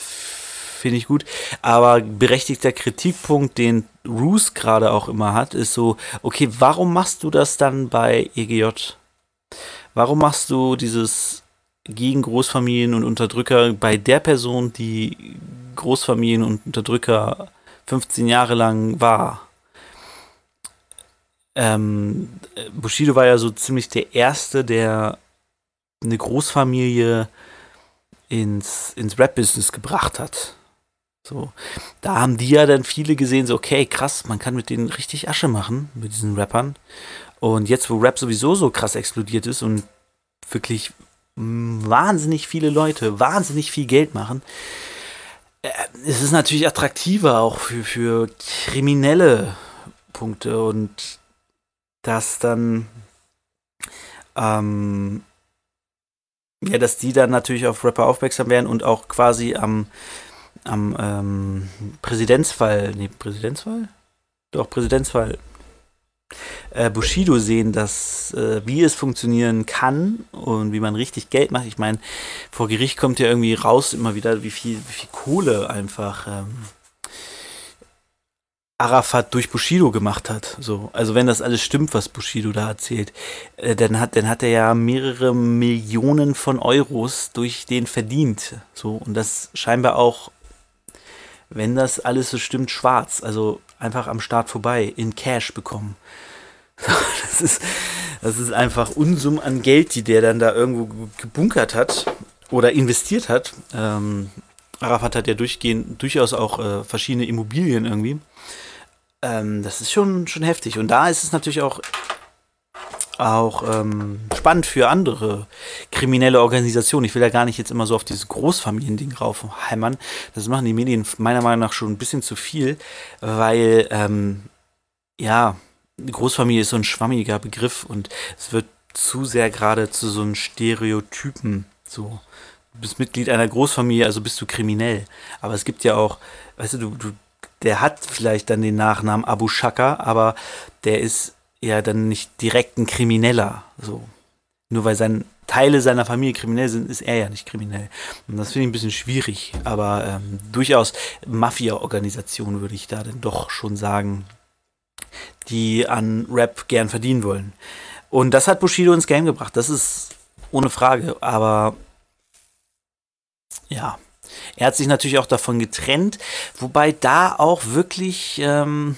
finde ich gut. Aber berechtigter Kritikpunkt, den Roos gerade auch immer hat, ist so, okay, warum machst du das dann bei EGJ? Warum machst du dieses gegen Großfamilien und Unterdrücker bei der Person, die Großfamilien und Unterdrücker 15 Jahre lang war? Ähm, Bushido war ja so ziemlich der Erste, der eine Großfamilie ins, ins Rap-Business gebracht hat. So, da haben die ja dann viele gesehen, so, okay, krass, man kann mit denen richtig Asche machen, mit diesen Rappern. Und jetzt, wo Rap sowieso so krass explodiert ist und wirklich wahnsinnig viele Leute wahnsinnig viel Geld machen, äh, es ist natürlich attraktiver auch für, für kriminelle Punkte und dass dann ähm, ja, dass die dann natürlich auf Rapper aufmerksam werden und auch quasi am, am ähm, Präsidentsfall, nee, Präsidentsfall? Doch, Präsidentsfall äh, Bushido sehen, dass äh, wie es funktionieren kann und wie man richtig Geld macht. Ich meine, vor Gericht kommt ja irgendwie raus immer wieder, wie viel, wie viel Kohle einfach ähm, Arafat durch Bushido gemacht hat. So, also wenn das alles stimmt, was Bushido da erzählt, äh, dann hat, dann hat er ja mehrere Millionen von Euros durch den verdient. So und das scheinbar auch, wenn das alles so stimmt, schwarz. Also einfach am Start vorbei in Cash bekommen. Das ist, das ist einfach Unsummen an Geld, die der dann da irgendwo gebunkert hat oder investiert hat. Ähm, Arafat hat ja durchgehend, durchaus auch äh, verschiedene Immobilien irgendwie. Ähm, das ist schon, schon heftig. Und da ist es natürlich auch, auch ähm, spannend für andere kriminelle Organisationen. Ich will ja gar nicht jetzt immer so auf dieses Großfamiliending raufheimern. Das machen die Medien meiner Meinung nach schon ein bisschen zu viel, weil, ähm, ja, Großfamilie ist so ein schwammiger Begriff und es wird zu sehr gerade zu so einem Stereotypen. So, du bist Mitglied einer Großfamilie, also bist du kriminell. Aber es gibt ja auch, weißt du, du, du der hat vielleicht dann den Nachnamen Abu Shaka, aber der ist ja dann nicht direkt ein Krimineller. So. Nur weil sein, Teile seiner Familie kriminell sind, ist er ja nicht kriminell. Und das finde ich ein bisschen schwierig, aber ähm, durchaus Mafia-Organisation würde ich da dann doch schon sagen, die an Rap gern verdienen wollen. Und das hat Bushido ins Game gebracht, das ist ohne Frage, aber ja, er hat sich natürlich auch davon getrennt, wobei da auch wirklich ähm,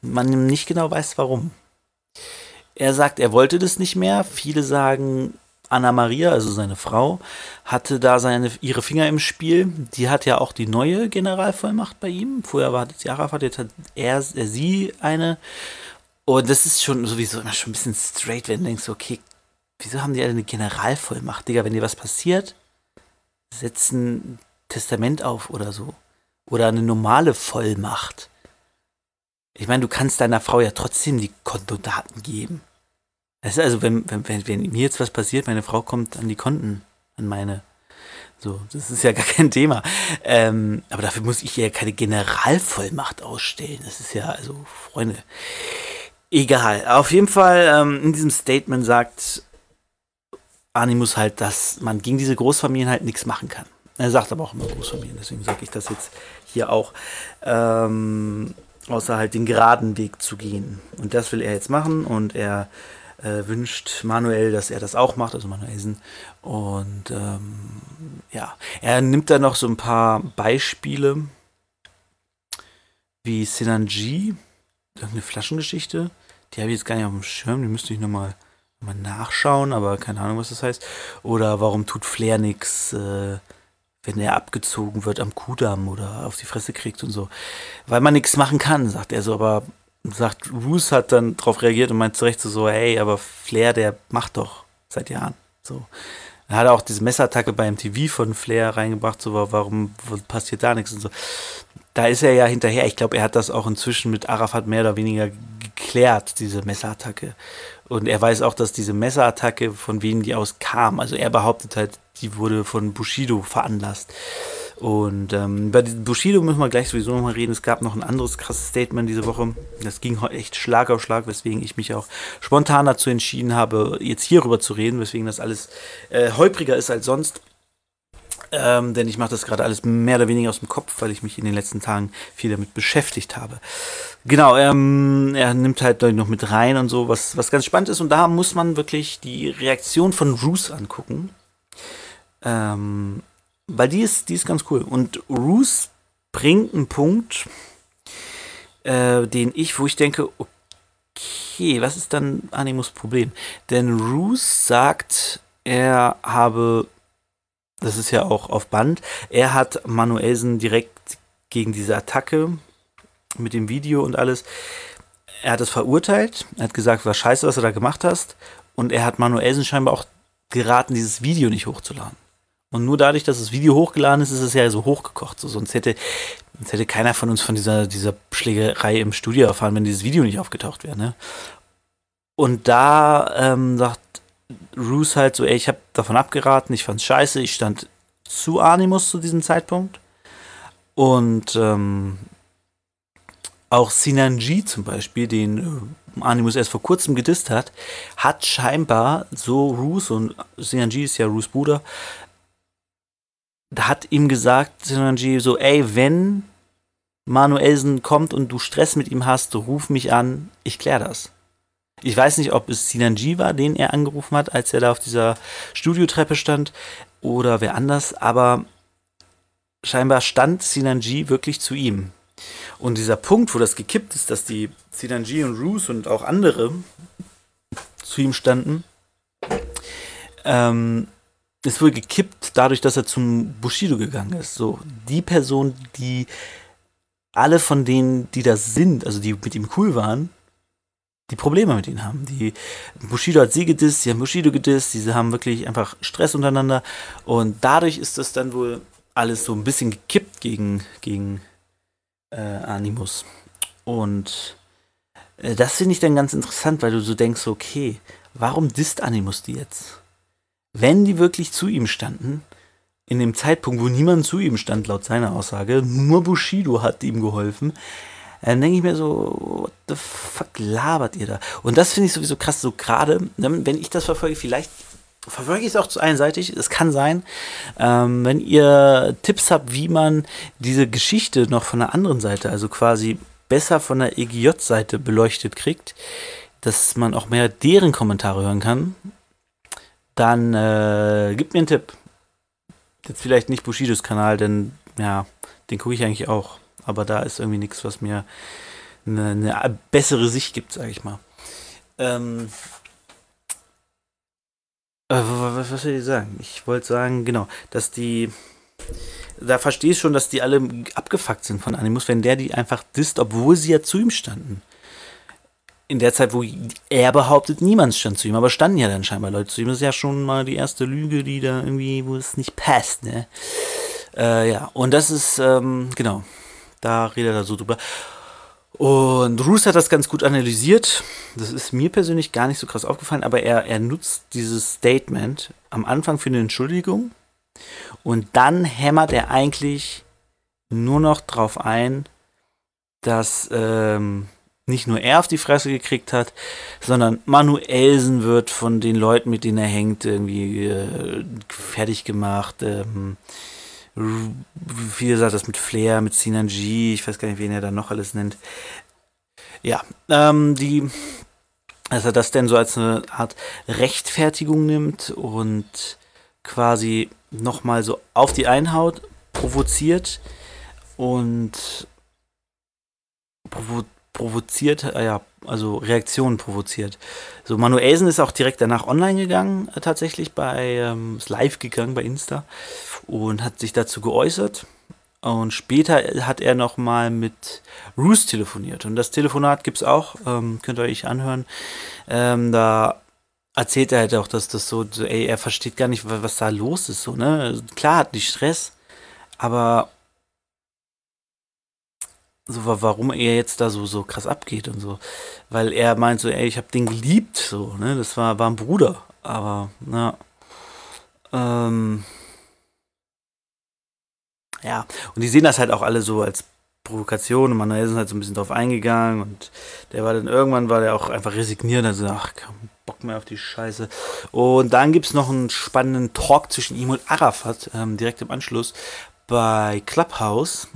man nicht genau weiß, warum. Er sagt, er wollte das nicht mehr. Viele sagen, Anna Maria, also seine Frau, hatte da seine, ihre Finger im Spiel. Die hat ja auch die neue Generalvollmacht bei ihm. Vorher war das Arafat, jetzt hat er, er sie eine. Und das ist schon sowieso immer schon ein bisschen straight, wenn du denkst, okay, wieso haben die alle eine Generalvollmacht, Digga? Wenn dir was passiert, setzen Testament auf oder so. Oder eine normale Vollmacht. Ich meine, du kannst deiner Frau ja trotzdem die Kontodaten geben. Das ist also, wenn, wenn, wenn, wenn mir jetzt was passiert, meine Frau kommt an die Konten, an meine. So, das ist ja gar kein Thema. Ähm, aber dafür muss ich ja keine Generalvollmacht ausstellen. Das ist ja, also, Freunde. Egal. Auf jeden Fall, ähm, in diesem Statement sagt Animus halt, dass man gegen diese Großfamilien halt nichts machen kann. Er sagt aber auch immer Großfamilien, deswegen sage ich das jetzt hier auch. Ähm, außer halt den geraden Weg zu gehen. Und das will er jetzt machen und er äh, wünscht Manuel, dass er das auch macht, also Manuelsen. Und ähm, ja, er nimmt da noch so ein paar Beispiele, wie Sinanji, irgendeine Flaschengeschichte. Die habe ich jetzt gar nicht auf dem Schirm, die müsste ich nochmal mal nachschauen, aber keine Ahnung, was das heißt. Oder warum tut Flair nichts? Äh, wenn er abgezogen wird am Kudamm oder auf die Fresse kriegt und so. Weil man nichts machen kann, sagt er so, aber sagt, Roos hat dann darauf reagiert und meint zu Recht so, hey, aber Flair, der macht doch seit Jahren. So. Er hat auch diese Messerattacke beim TV von Flair reingebracht, so, warum passiert da nichts und so. da ist er ja hinterher. Ich glaube, er hat das auch inzwischen mit Arafat mehr oder weniger geklärt, diese Messerattacke. Und er weiß auch, dass diese Messerattacke von wem die aus kam. Also er behauptet halt, die wurde von Bushido veranlasst. Und ähm, bei Bushido müssen wir gleich sowieso nochmal reden. Es gab noch ein anderes krasses Statement diese Woche. Das ging echt Schlag auf Schlag, weswegen ich mich auch spontan dazu entschieden habe, jetzt hierüber zu reden, weswegen das alles äh, holpriger ist als sonst. Ähm, denn ich mache das gerade alles mehr oder weniger aus dem Kopf, weil ich mich in den letzten Tagen viel damit beschäftigt habe. Genau, ähm, er nimmt halt noch mit rein und so, was, was ganz spannend ist. Und da muss man wirklich die Reaktion von Roos angucken. Ähm, weil die ist, die ist ganz cool. Und Roos bringt einen Punkt, äh, den ich, wo ich denke, okay, was ist dann Animus Problem? Denn Roos sagt, er habe, das ist ja auch auf Band, er hat Manuelsen direkt gegen diese Attacke mit dem Video und alles, er hat es verurteilt, er hat gesagt, war scheiße, was du da gemacht hast, und er hat Manuelsen scheinbar auch geraten, dieses Video nicht hochzuladen. Und nur dadurch, dass das Video hochgeladen ist, ist es ja so hochgekocht. So, sonst hätte, sonst hätte keiner von uns von dieser, dieser Schlägerei im Studio erfahren, wenn dieses Video nicht aufgetaucht wäre. Ne? Und da ähm, sagt Roos halt so, ey, ich habe davon abgeraten, ich fand's scheiße, ich stand zu Animus zu diesem Zeitpunkt. Und ähm, auch Sinanji zum Beispiel, den äh, Animus erst vor kurzem gedisst hat, hat scheinbar so Roos und Sinanji ist ja Roos Bruder, hat ihm gesagt, Sinanji, so, ey, wenn Manuelsen kommt und du Stress mit ihm hast, ruf mich an, ich kläre das. Ich weiß nicht, ob es Sinanji war, den er angerufen hat, als er da auf dieser Studiotreppe stand, oder wer anders, aber scheinbar stand Sinanji wirklich zu ihm. Und dieser Punkt, wo das gekippt ist, dass die Sinanji und Roos und auch andere zu ihm standen, ähm, ist wohl gekippt dadurch, dass er zum Bushido gegangen ist. So, die Person, die alle von denen, die das sind, also die mit ihm cool waren, die Probleme mit ihm haben. Die Bushido hat sie gedisst, sie haben Bushido gedisst, diese haben wirklich einfach Stress untereinander und dadurch ist das dann wohl alles so ein bisschen gekippt gegen, gegen äh, Animus. Und äh, das finde ich dann ganz interessant, weil du so denkst, okay, warum disst Animus die jetzt? wenn die wirklich zu ihm standen, in dem Zeitpunkt, wo niemand zu ihm stand, laut seiner Aussage, nur Bushido hat ihm geholfen, dann denke ich mir so, what the fuck labert ihr da? Und das finde ich sowieso krass, so gerade, ne, wenn ich das verfolge, vielleicht verfolge ich es auch zu einseitig, es kann sein, ähm, wenn ihr Tipps habt, wie man diese Geschichte noch von der anderen Seite, also quasi besser von der EGJ-Seite beleuchtet kriegt, dass man auch mehr deren Kommentare hören kann, dann äh, gib mir einen Tipp. Jetzt vielleicht nicht Bushidos Kanal, denn ja, den gucke ich eigentlich auch. Aber da ist irgendwie nichts, was mir eine, eine, bessere Sicht gibt, sage ich mal. Ähm, äh, was, was soll ich sagen? Ich wollte sagen, genau, dass die. Da verstehe ich schon, dass die alle abgefuckt sind von Animus, wenn der die einfach disst, obwohl sie ja zu ihm standen in der Zeit, wo er behauptet, niemand stand zu ihm, aber standen ja dann scheinbar Leute zu ihm. Das ist ja schon mal die erste Lüge, die da irgendwie, wo es nicht passt, ne? Äh, ja, und das ist, ähm, genau, da redet er so drüber. Und Roos hat das ganz gut analysiert. Das ist mir persönlich gar nicht so krass aufgefallen, aber er, er nutzt dieses Statement am Anfang für eine Entschuldigung und dann hämmert er eigentlich nur noch drauf ein, dass ähm, nicht nur er auf die Fresse gekriegt hat, sondern Manuelsen wird von den Leuten, mit denen er hängt, irgendwie äh, fertig gemacht. Ähm, viele sagt das mit Flair, mit Sinan ich weiß gar nicht, wen er da noch alles nennt. Ja, ähm, die, dass er das denn so als eine Art Rechtfertigung nimmt und quasi nochmal so auf die Einhaut provoziert und provo provoziert, äh, ja, also Reaktionen provoziert. So, Manuelsen ist auch direkt danach online gegangen, äh, tatsächlich bei, ähm, ist live gegangen bei Insta und hat sich dazu geäußert. Und später hat er nochmal mit Roos telefoniert. Und das Telefonat gibt es auch, ähm, könnt ihr euch anhören. Ähm, da erzählt er halt auch, dass das so, ey, er versteht gar nicht, was da los ist. So, ne? Klar hat die Stress, aber so warum er jetzt da so, so krass abgeht und so. Weil er meint so, ey, ich habe den geliebt, so, ne? Das war, war ein Bruder. Aber, na. Ähm, ja, und die sehen das halt auch alle so als Provokation und Manuel ist halt so ein bisschen drauf eingegangen und der war dann irgendwann war der auch einfach resigniert, also ach, kein Bock mehr auf die Scheiße. Und dann gibt es noch einen spannenden Talk zwischen ihm und Arafat, ähm, direkt im Anschluss bei Clubhouse.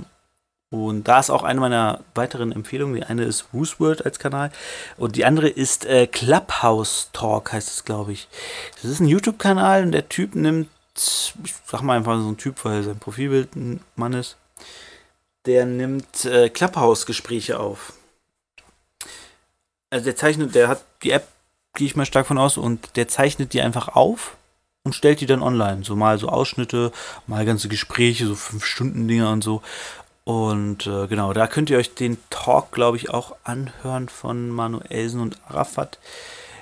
Und da ist auch eine meiner weiteren Empfehlungen. Die eine ist Woosworld als Kanal und die andere ist äh, Clubhouse Talk, heißt es, glaube ich. Das ist ein YouTube-Kanal und der Typ nimmt, ich sag mal einfach so ein Typ, weil sein Profilbild ein Mann ist, der nimmt äh, Clubhouse-Gespräche auf. Also der zeichnet, der hat die App, gehe ich mal stark von aus, und der zeichnet die einfach auf und stellt die dann online. So mal so Ausschnitte, mal ganze Gespräche, so fünf Stunden Dinge und so. Und äh, genau, da könnt ihr euch den Talk, glaube ich, auch anhören von Manuelsen und Arafat.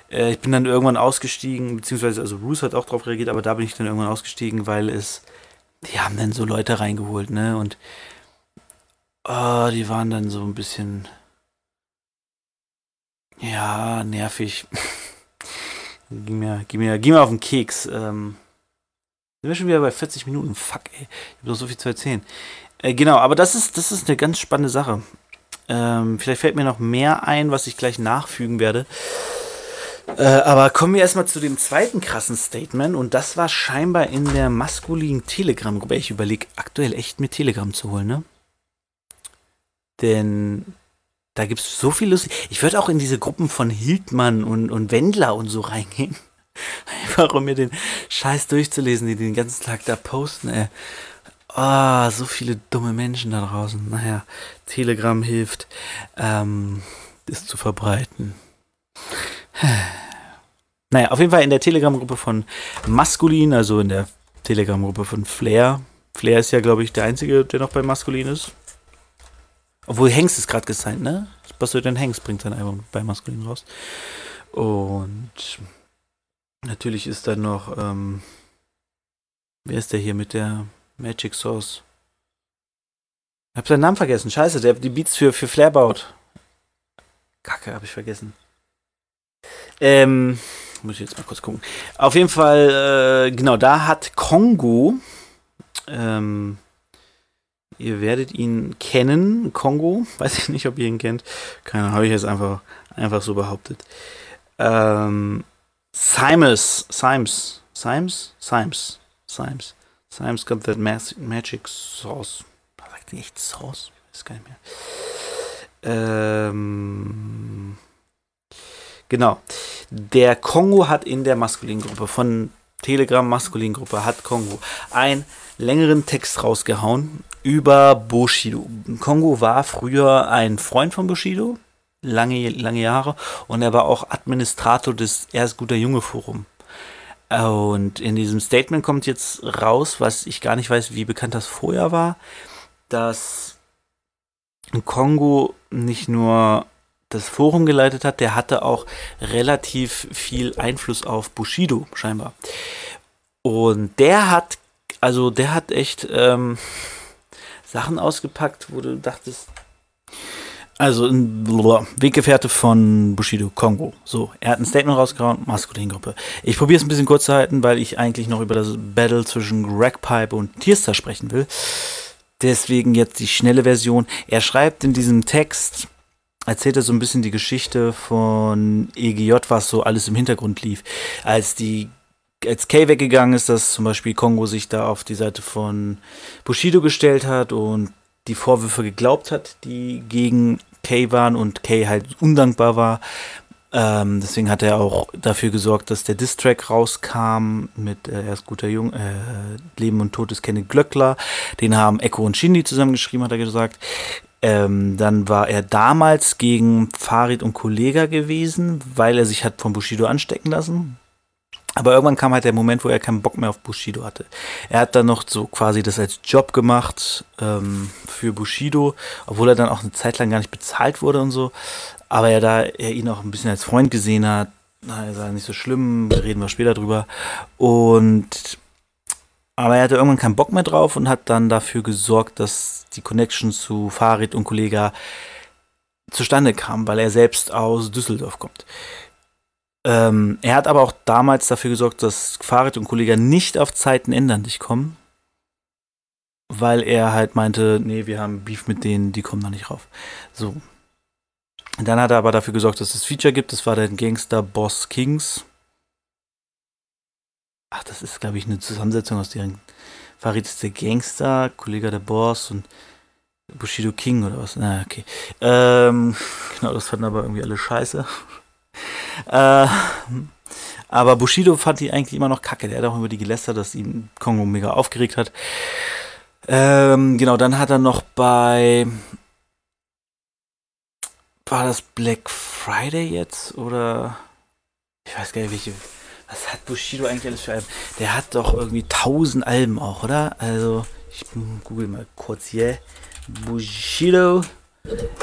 Äh, ich bin dann irgendwann ausgestiegen, beziehungsweise, also Bruce hat auch darauf reagiert, aber da bin ich dann irgendwann ausgestiegen, weil es, die haben dann so Leute reingeholt, ne? Und oh, die waren dann so ein bisschen, ja, nervig. ging, mir, ging, mir, ging mir auf den Keks. Ähm, sind wir schon wieder bei 40 Minuten? Fuck, ey. Ich habe doch so viel zu erzählen. Äh, genau, aber das ist, das ist eine ganz spannende Sache. Ähm, vielleicht fällt mir noch mehr ein, was ich gleich nachfügen werde. Äh, aber kommen wir erstmal zu dem zweiten krassen Statement und das war scheinbar in der maskulinen Telegram-Gruppe. Ich überlege aktuell echt mir Telegram zu holen, ne? Denn da gibt es so viel lustig. Ich würde auch in diese Gruppen von Hildmann und, und Wendler und so reingehen. Einfach um mir den Scheiß durchzulesen, die den ganzen Tag da posten, ey. Ah, oh, so viele dumme Menschen da draußen. Naja, Telegram hilft, ähm, das zu verbreiten. Naja, auf jeden Fall in der Telegram-Gruppe von Maskulin, also in der Telegram-Gruppe von Flair. Flair ist ja, glaube ich, der Einzige, der noch bei Maskulin ist. Obwohl Hengst ist gerade gesigned, ne? Was soll denn Hengst bringt sein Album bei Maskulin raus. Und natürlich ist dann noch, ähm, wer ist der hier mit der Magic Source. Ich hab seinen Namen vergessen. Scheiße, der die Beats für, für Flair baut. Kacke, hab ich vergessen. Ähm, muss ich jetzt mal kurz gucken. Auf jeden Fall, äh, genau, da hat Kongo, ähm, ihr werdet ihn kennen, Kongo, weiß ich nicht, ob ihr ihn kennt. Keine habe ich jetzt einfach, einfach so behauptet. Ähm, Simes, Simes, Simes, Simes, Simes. Sometimes got that magic sauce. Sagt die echt Sauce? Ich weiß gar nicht mehr. Ähm, genau. Der Kongo hat in der Maskulingruppe von Telegram Maskulingruppe hat Kongo einen längeren Text rausgehauen über Bushido. Kongo war früher ein Freund von Bushido, lange, lange Jahre, und er war auch Administrator des Erst guter Junge Forum. Und in diesem Statement kommt jetzt raus, was ich gar nicht weiß, wie bekannt das vorher war, dass Kongo nicht nur das Forum geleitet hat, der hatte auch relativ viel Einfluss auf Bushido scheinbar. Und der hat, also der hat echt ähm, Sachen ausgepackt, wo du dachtest, also ein Weggefährte von Bushido, Kongo. So, er hat ein Statement rausgehauen, Maskulingruppe. Ich probiere es ein bisschen kurz zu halten, weil ich eigentlich noch über das Battle zwischen Ragpipe und Tierstar sprechen will. Deswegen jetzt die schnelle Version. Er schreibt in diesem Text, erzählt er so ein bisschen die Geschichte von EGJ, was so alles im Hintergrund lief. Als die als Kay weggegangen ist, dass zum Beispiel Kongo sich da auf die Seite von Bushido gestellt hat und die Vorwürfe geglaubt hat, die gegen Kay waren und Kay halt undankbar war. Ähm, deswegen hat er auch dafür gesorgt, dass der Distrack rauskam mit äh, erst guter Jung, äh, Leben und Tod des Kenneth Glöckler. Den haben Echo und Shindy zusammengeschrieben, hat er gesagt. Ähm, dann war er damals gegen Farid und Kollega gewesen, weil er sich hat von Bushido anstecken lassen. Aber irgendwann kam halt der Moment, wo er keinen Bock mehr auf Bushido hatte. Er hat dann noch so quasi das als Job gemacht ähm, für Bushido, obwohl er dann auch eine Zeit lang gar nicht bezahlt wurde und so. Aber er da er ihn auch ein bisschen als Freund gesehen hat, na, ist ja nicht so schlimm, reden wir später drüber. Und Aber er hatte irgendwann keinen Bock mehr drauf und hat dann dafür gesorgt, dass die Connection zu Farid und Kollega zustande kam, weil er selbst aus Düsseldorf kommt. Ähm, er hat aber auch damals dafür gesorgt, dass Farid und Kollega nicht auf Zeiten ändern dich kommen, weil er halt meinte, nee, wir haben Beef mit denen, die kommen da nicht rauf. So. Dann hat er aber dafür gesorgt, dass es Feature gibt. Das war der Gangster Boss Kings. Ach, das ist, glaube ich, eine Zusammensetzung aus deren Farid ist der Gangster, Kollege der Boss und Bushido King oder was. Na, okay. Ähm, genau, das fanden aber irgendwie alle scheiße. Äh, aber Bushido fand die eigentlich immer noch kacke. Der hat auch über die gelästert, dass ihn Kongo mega aufgeregt hat. Ähm, genau, dann hat er noch bei. War das Black Friday jetzt? Oder. Ich weiß gar nicht, welche. Was hat Bushido eigentlich alles für Alben? Der hat doch irgendwie tausend Alben auch, oder? Also, ich google mal kurz hier. Bushido.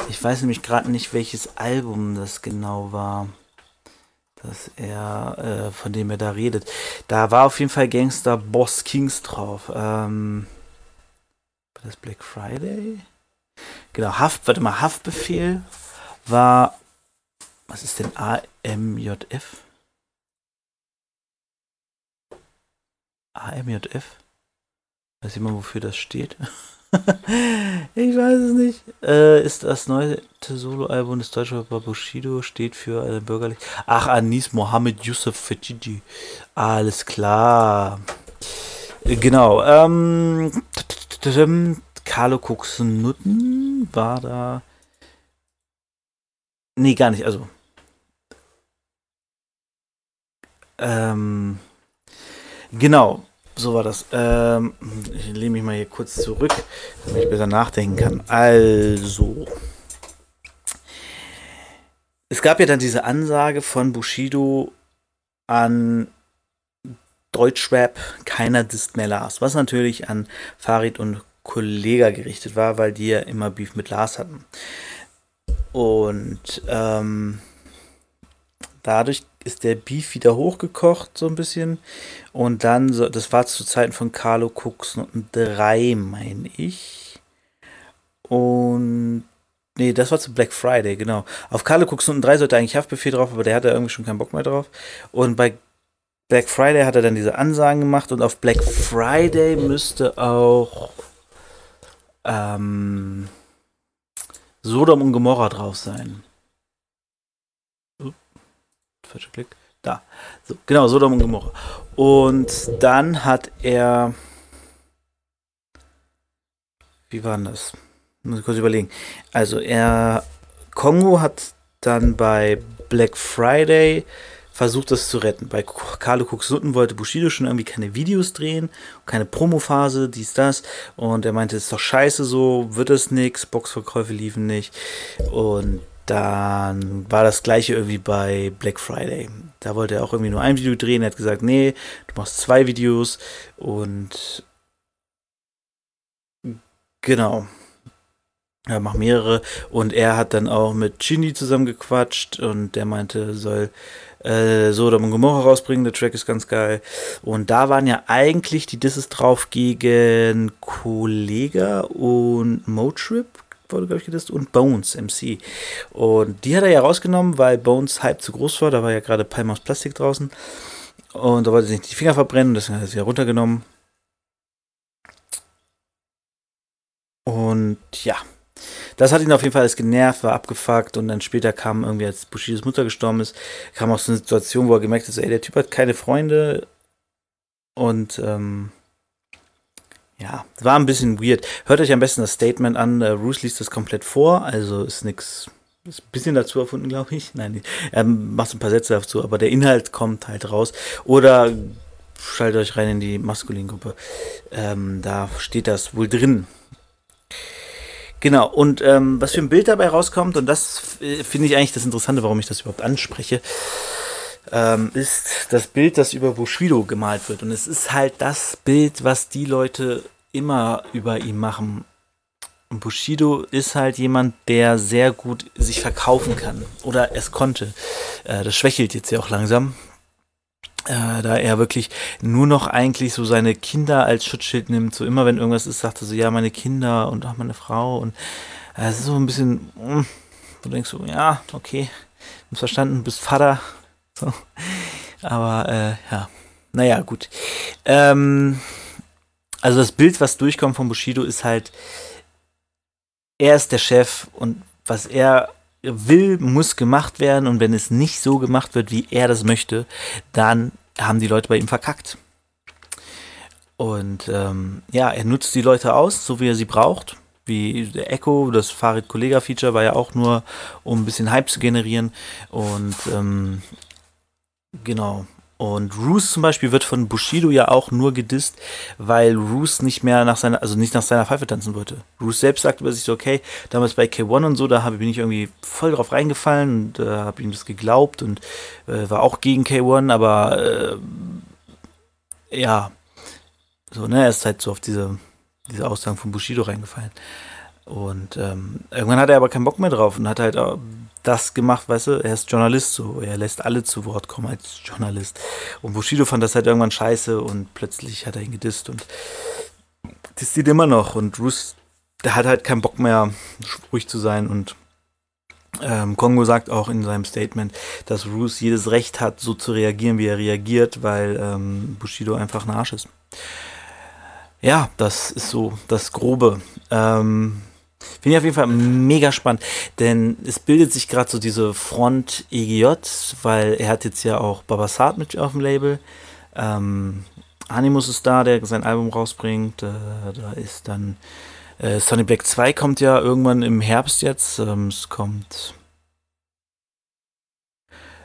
Ich weiß nämlich gerade nicht, welches Album das genau war. Dass er, äh, von dem er da redet. Da war auf jeden Fall Gangster Boss Kings drauf. Ähm, war das Black Friday? Genau, Haft, warte mal, Haftbefehl war. Was ist denn AMJF? AMJF? Weiß jemand, wofür das steht? ich weiß es nicht. Äh, ist das neue Soloalbum des deutschen Rapper Bushido, steht für eine bürgerlich. Ach, Anis Mohammed Yusuf Fetiji. Alles klar. Genau. Ähm, Carlo Nutten war da. Nee, gar nicht. Also. Ähm, Genau, so war das. Ähm, ich lehne mich mal hier kurz zurück, damit ich besser nachdenken kann. Also. Es gab ja dann diese Ansage von Bushido an Deutschrap, keiner disst mehr Lars. Was natürlich an Farid und Kollega gerichtet war, weil die ja immer Beef mit Lars hatten. Und ähm, dadurch ist der Beef wieder hochgekocht, so ein bisschen. Und dann, so, das war zu Zeiten von Carlo Cooks 3, meine ich. Und. Nee, das war zu Black Friday, genau. Auf Carlo Cooks 3 sollte eigentlich Haftbefehl drauf, aber der hatte irgendwie schon keinen Bock mehr drauf. Und bei Black Friday hat er dann diese Ansagen gemacht und auf Black Friday müsste auch ähm, Sodom und Gomorra drauf sein falscher Klick. Da. So, genau, Sodom und Gomorra. Und dann hat er. Wie war denn das? Muss ich kurz überlegen. Also, er. Kongo hat dann bei Black Friday versucht, das zu retten. Bei Carlo Cuxutten wollte Bushido schon irgendwie keine Videos drehen, keine Promophase, dies, das. Und er meinte, es ist doch scheiße so, wird es nichts, Boxverkäufe liefen nicht. Und dann war das gleiche irgendwie bei Black Friday. Da wollte er auch irgendwie nur ein Video drehen. Er hat gesagt, nee, du machst zwei Videos und genau. Er macht mehrere und er hat dann auch mit Chini zusammengequatscht und der meinte, soll äh, Sodom und Gomorra rausbringen. Der Track ist ganz geil. Und da waren ja eigentlich die Disses drauf gegen Kollega und Motrip, wurde, glaube ich, getestet, und Bones MC. Und die hat er ja rausgenommen, weil Bones Hype zu groß war. Da war ja gerade Palm aus Plastik draußen. Und da wollte sich nicht die Finger verbrennen, deswegen hat er sie ja runtergenommen. Und ja, das hat ihn auf jeden Fall alles genervt, war abgefuckt und dann später kam irgendwie, als Bushidos Mutter gestorben ist, kam auch so eine Situation, wo er gemerkt hat, ey, der Typ hat keine Freunde und ähm, ja, war ein bisschen weird. Hört euch am besten das Statement an. Uh, Bruce liest das komplett vor, also ist nichts. Ist ein bisschen dazu erfunden, glaube ich. Nein, er macht ein paar Sätze dazu, aber der Inhalt kommt halt raus. Oder schaltet euch rein in die Maskulingruppe. Ähm, da steht das wohl drin. Genau, und ähm, was für ein Bild dabei rauskommt, und das äh, finde ich eigentlich das Interessante, warum ich das überhaupt anspreche ähm, ist das Bild, das über Bushido gemalt wird. Und es ist halt das Bild, was die Leute immer über ihn machen. Und Bushido ist halt jemand, der sehr gut sich verkaufen kann. Oder es konnte. Äh, das schwächelt jetzt ja auch langsam. Äh, da er wirklich nur noch eigentlich so seine Kinder als Schutzschild nimmt. So immer, wenn irgendwas ist, sagt er so, ja, meine Kinder und auch meine Frau. Und äh, es ist so ein bisschen, mh, hm, du denkst so, ja, okay, verstanden, bist Vater. So. Aber äh, ja, naja, gut. Ähm, also das Bild, was durchkommt von Bushido, ist halt, er ist der Chef und was er will, muss gemacht werden und wenn es nicht so gemacht wird, wie er das möchte, dann haben die Leute bei ihm verkackt. Und ähm, ja, er nutzt die Leute aus, so wie er sie braucht. Wie der Echo, das Farid Kollega Feature war ja auch nur, um ein bisschen Hype zu generieren. Und ähm, genau, und Roos zum Beispiel wird von Bushido ja auch nur gedisst, weil Roos nicht mehr nach seiner, also nicht nach seiner Pfeife tanzen wollte. Roos selbst sagt über sich so, okay, damals bei K1 und so, da bin ich irgendwie voll drauf reingefallen und äh, habe ihm das geglaubt und äh, war auch gegen K1, aber äh, ja, so, ne, er ist halt so auf diese, diese Aussagen von Bushido reingefallen. Und ähm, irgendwann hat er aber keinen Bock mehr drauf und hat halt das gemacht, weißt du, er ist Journalist, so, er lässt alle zu Wort kommen als Journalist. Und Bushido fand das halt irgendwann scheiße und plötzlich hat er ihn gedisst und disst ihn immer noch und Bruce, der hat halt keinen Bock mehr, ruhig zu sein und ähm, Kongo sagt auch in seinem Statement, dass Bruce jedes Recht hat, so zu reagieren, wie er reagiert, weil ähm, Bushido einfach ein Arsch ist. Ja, das ist so das Grobe. Ähm, Finde ich auf jeden Fall mega spannend, denn es bildet sich gerade so diese Front EGJ, weil er hat jetzt ja auch Babasat mit auf dem Label. Ähm, Animus ist da, der sein Album rausbringt. Äh, da ist dann äh, Sonny Black 2 kommt ja irgendwann im Herbst jetzt. Ähm, es kommt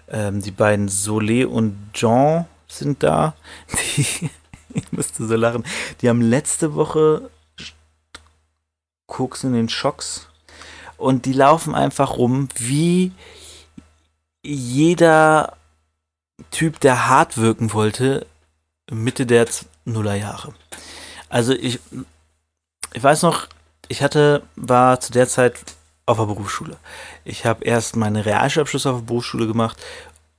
ähm, die beiden Solé und Jean sind da. Die, ich musste so lachen. Die haben letzte Woche Koks in den Schocks und die laufen einfach rum wie jeder Typ, der hart wirken wollte, Mitte der Nullerjahre. Also ich, ich weiß noch, ich hatte, war zu der Zeit auf der Berufsschule. Ich habe erst meine Realschulabschluss auf der Berufsschule gemacht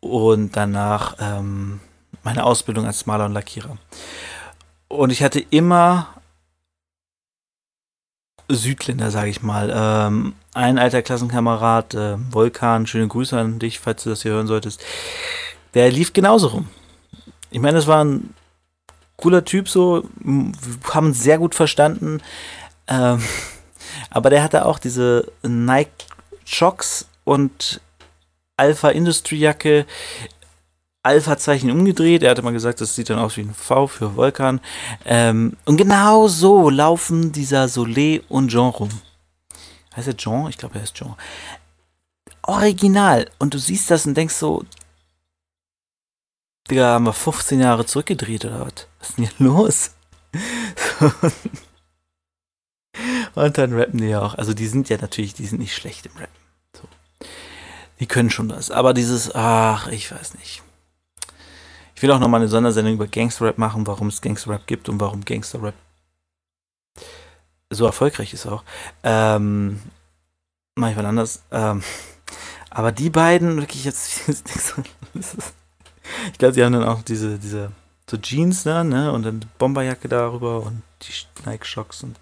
und danach ähm, meine Ausbildung als Maler und Lackierer. Und ich hatte immer Südländer, sage ich mal. Ähm, ein alter Klassenkamerad, äh, Volkan, schöne Grüße an dich, falls du das hier hören solltest. Der lief genauso rum. Ich meine, es war ein cooler Typ, so, haben sehr gut verstanden. Ähm, aber der hatte auch diese Nike Shocks und Alpha Industry Jacke Alpha-Zeichen umgedreht. Er hatte mal gesagt, das sieht dann aus wie ein V für Vulkan. Ähm, und genau so laufen dieser Soleil und Jean rum. Heißt er Jean? Ich glaube, er ist Jean. Original. Und du siehst das und denkst so, Digga, haben wir 15 Jahre zurückgedreht oder was? Was ist denn hier los? und dann rappen die ja auch. Also die sind ja natürlich, die sind nicht schlecht im Rap. So. Die können schon das. Aber dieses, ach, ich weiß nicht. Ich will auch nochmal eine Sondersendung über Gangsterrap machen, warum es Gangsterrap gibt und warum Gangsterrap so erfolgreich ist auch. Ähm, mach ich mal anders. Ähm, aber die beiden, wirklich jetzt, ich glaube, sie haben dann auch diese, diese, so Jeans da, ne, und dann Bomberjacke darüber und die Nike-Shocks und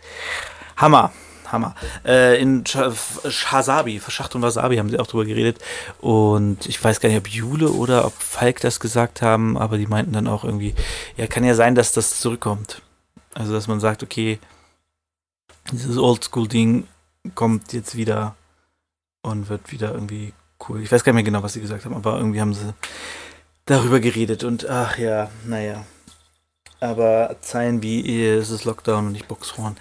Hammer. Hammer. Äh, in Shasabi, Schacht und Wasabi haben sie auch drüber geredet. Und ich weiß gar nicht, ob Jule oder ob Falk das gesagt haben, aber die meinten dann auch irgendwie, ja, kann ja sein, dass das zurückkommt. Also, dass man sagt, okay, dieses Oldschool-Ding kommt jetzt wieder und wird wieder irgendwie cool. Ich weiß gar nicht mehr genau, was sie gesagt haben, aber irgendwie haben sie darüber geredet und ach ja, naja. Aber Zeilen wie es ist Lockdown und nicht Boxhorn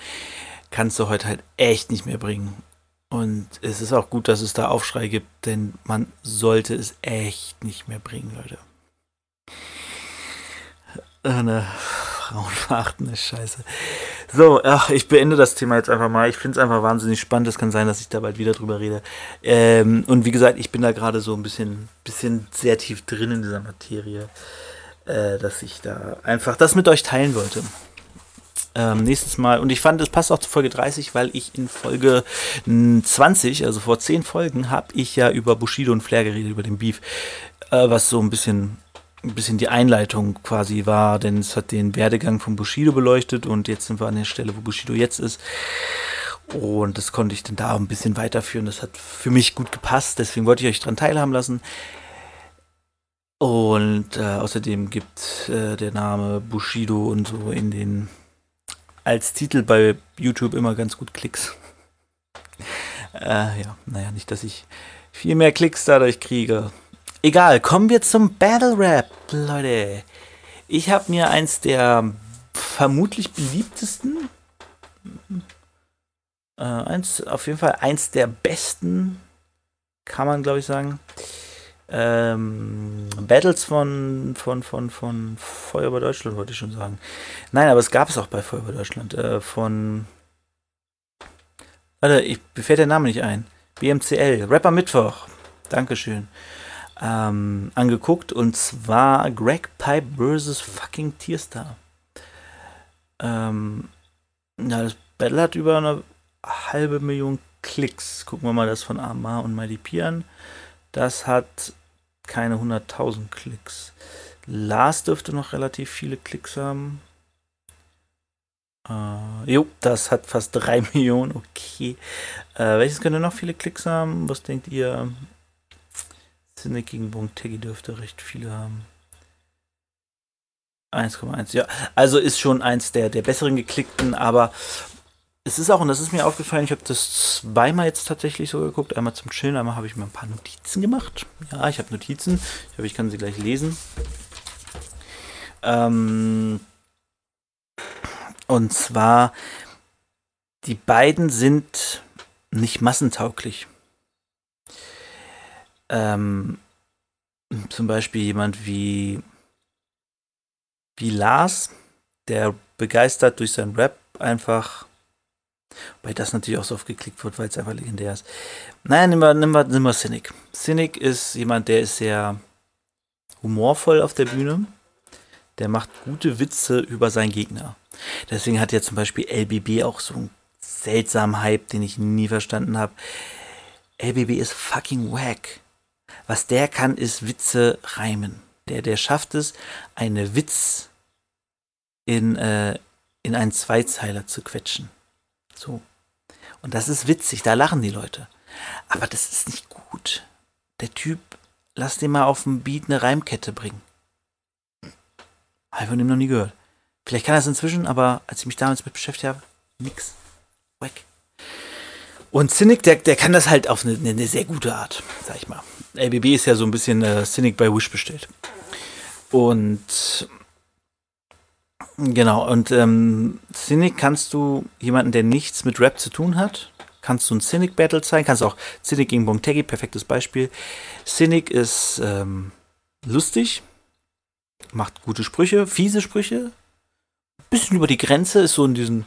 kannst du heute halt echt nicht mehr bringen. Und es ist auch gut, dass es da Aufschrei gibt, denn man sollte es echt nicht mehr bringen, Leute. Eine frauenverachtende Scheiße. So, ach, ich beende das Thema jetzt einfach mal. Ich finde es einfach wahnsinnig spannend. Es kann sein, dass ich da bald wieder drüber rede. Ähm, und wie gesagt, ich bin da gerade so ein bisschen, bisschen sehr tief drin in dieser Materie, äh, dass ich da einfach das mit euch teilen wollte ähm, nächstes Mal. Und ich fand, es passt auch zu Folge 30, weil ich in Folge 20, also vor 10 Folgen, habe ich ja über Bushido und Flair geredet, über den Beef, äh, was so ein bisschen ein bisschen die Einleitung quasi war, denn es hat den Werdegang von Bushido beleuchtet und jetzt sind wir an der Stelle, wo Bushido jetzt ist. Und das konnte ich dann da ein bisschen weiterführen. Das hat für mich gut gepasst, deswegen wollte ich euch daran teilhaben lassen. Und äh, außerdem gibt äh, der Name Bushido und so in den als Titel bei YouTube immer ganz gut Klicks. äh, ja, naja, nicht, dass ich viel mehr Klicks dadurch kriege. Egal, kommen wir zum Battle Rap, Leute. Ich habe mir eins der vermutlich beliebtesten, äh, eins, auf jeden Fall eins der besten, kann man glaube ich sagen, ähm, Battles von, von, von, von Feuerwehr Deutschland, wollte ich schon sagen. Nein, aber es gab es auch bei Feuerwehr Deutschland. Äh, von. Warte, ich, mir fällt der Name nicht ein. BMCL, Rapper Mittwoch. Dankeschön ähm, angeguckt und zwar Greg Pipe vs. fucking Tierstar. Ähm, ja, das Battle hat über eine halbe Million Klicks. Gucken wir mal das von Amar und MyDP an. Das hat keine 100.000 Klicks. Lars dürfte noch relativ viele Klicks haben. Äh, jo, das hat fast 3 Millionen. Okay. Äh, welches könnte noch viele Klicks haben? Was denkt ihr? Cynic gegen Bontegi dürfte recht viele haben. 1,1, ja. Also ist schon eins der, der besseren geklickten, aber es ist auch, und das ist mir aufgefallen, ich habe das zweimal jetzt tatsächlich so geguckt. Einmal zum Chillen, einmal habe ich mir ein paar Notizen gemacht. Ja, ich habe Notizen. Ich hoffe, ich kann sie gleich lesen. Ähm, und zwar, die beiden sind nicht massentauglich ähm, zum Beispiel jemand wie, wie Lars, der begeistert durch seinen Rap einfach, weil das natürlich auch so oft geklickt wird, weil es einfach legendär ist. Naja, nehmen wir, nehmen wir, nehmen wir Cynic. Cynic ist jemand, der ist sehr humorvoll auf der Bühne. Der macht gute Witze über seinen Gegner. Deswegen hat ja zum Beispiel LBB auch so einen seltsamen Hype, den ich nie verstanden habe. LBB ist fucking wack. Was der kann, ist Witze reimen. Der, der schafft es, eine Witz in, äh, in einen Zweizeiler zu quetschen. So. Und das ist witzig, da lachen die Leute. Aber das ist nicht gut. Der Typ, lass den mal auf dem Beat eine Reimkette bringen. Habe ich von ihm noch nie gehört. Vielleicht kann er es inzwischen, aber als ich mich damals mit beschäftigt habe, nix. Weg. Und Cynic, der, der kann das halt auf eine, eine sehr gute Art, sag ich mal. LBB ist ja so ein bisschen äh, Cynic bei Wish bestellt. Und genau, und ähm, Cynic kannst du jemanden, der nichts mit Rap zu tun hat, kannst du ein Cynic Battle zeigen, kannst auch Cynic gegen Bontegi, perfektes Beispiel. Cynic ist ähm, lustig, macht gute Sprüche, fiese Sprüche, bisschen über die Grenze, ist so in diesen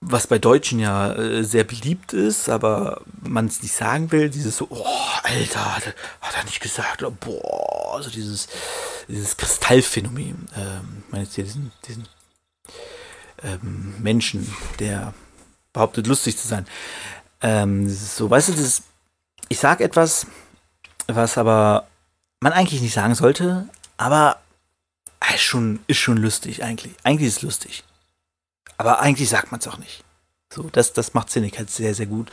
was bei Deutschen ja äh, sehr beliebt ist, aber man es nicht sagen will, dieses so, oh, Alter, hat, hat er nicht gesagt, oder boah, also dieses, dieses Kristallphänomen. Ähm, ich meine jetzt hier diesen, diesen ähm, Menschen, der behauptet, lustig zu sein. Ähm, so, weißt du, das, ich sag etwas, was aber man eigentlich nicht sagen sollte, aber ist schon, ist schon lustig eigentlich. Eigentlich ist es lustig. Aber eigentlich sagt man es auch nicht. So, das, das macht Cynic halt sehr, sehr gut.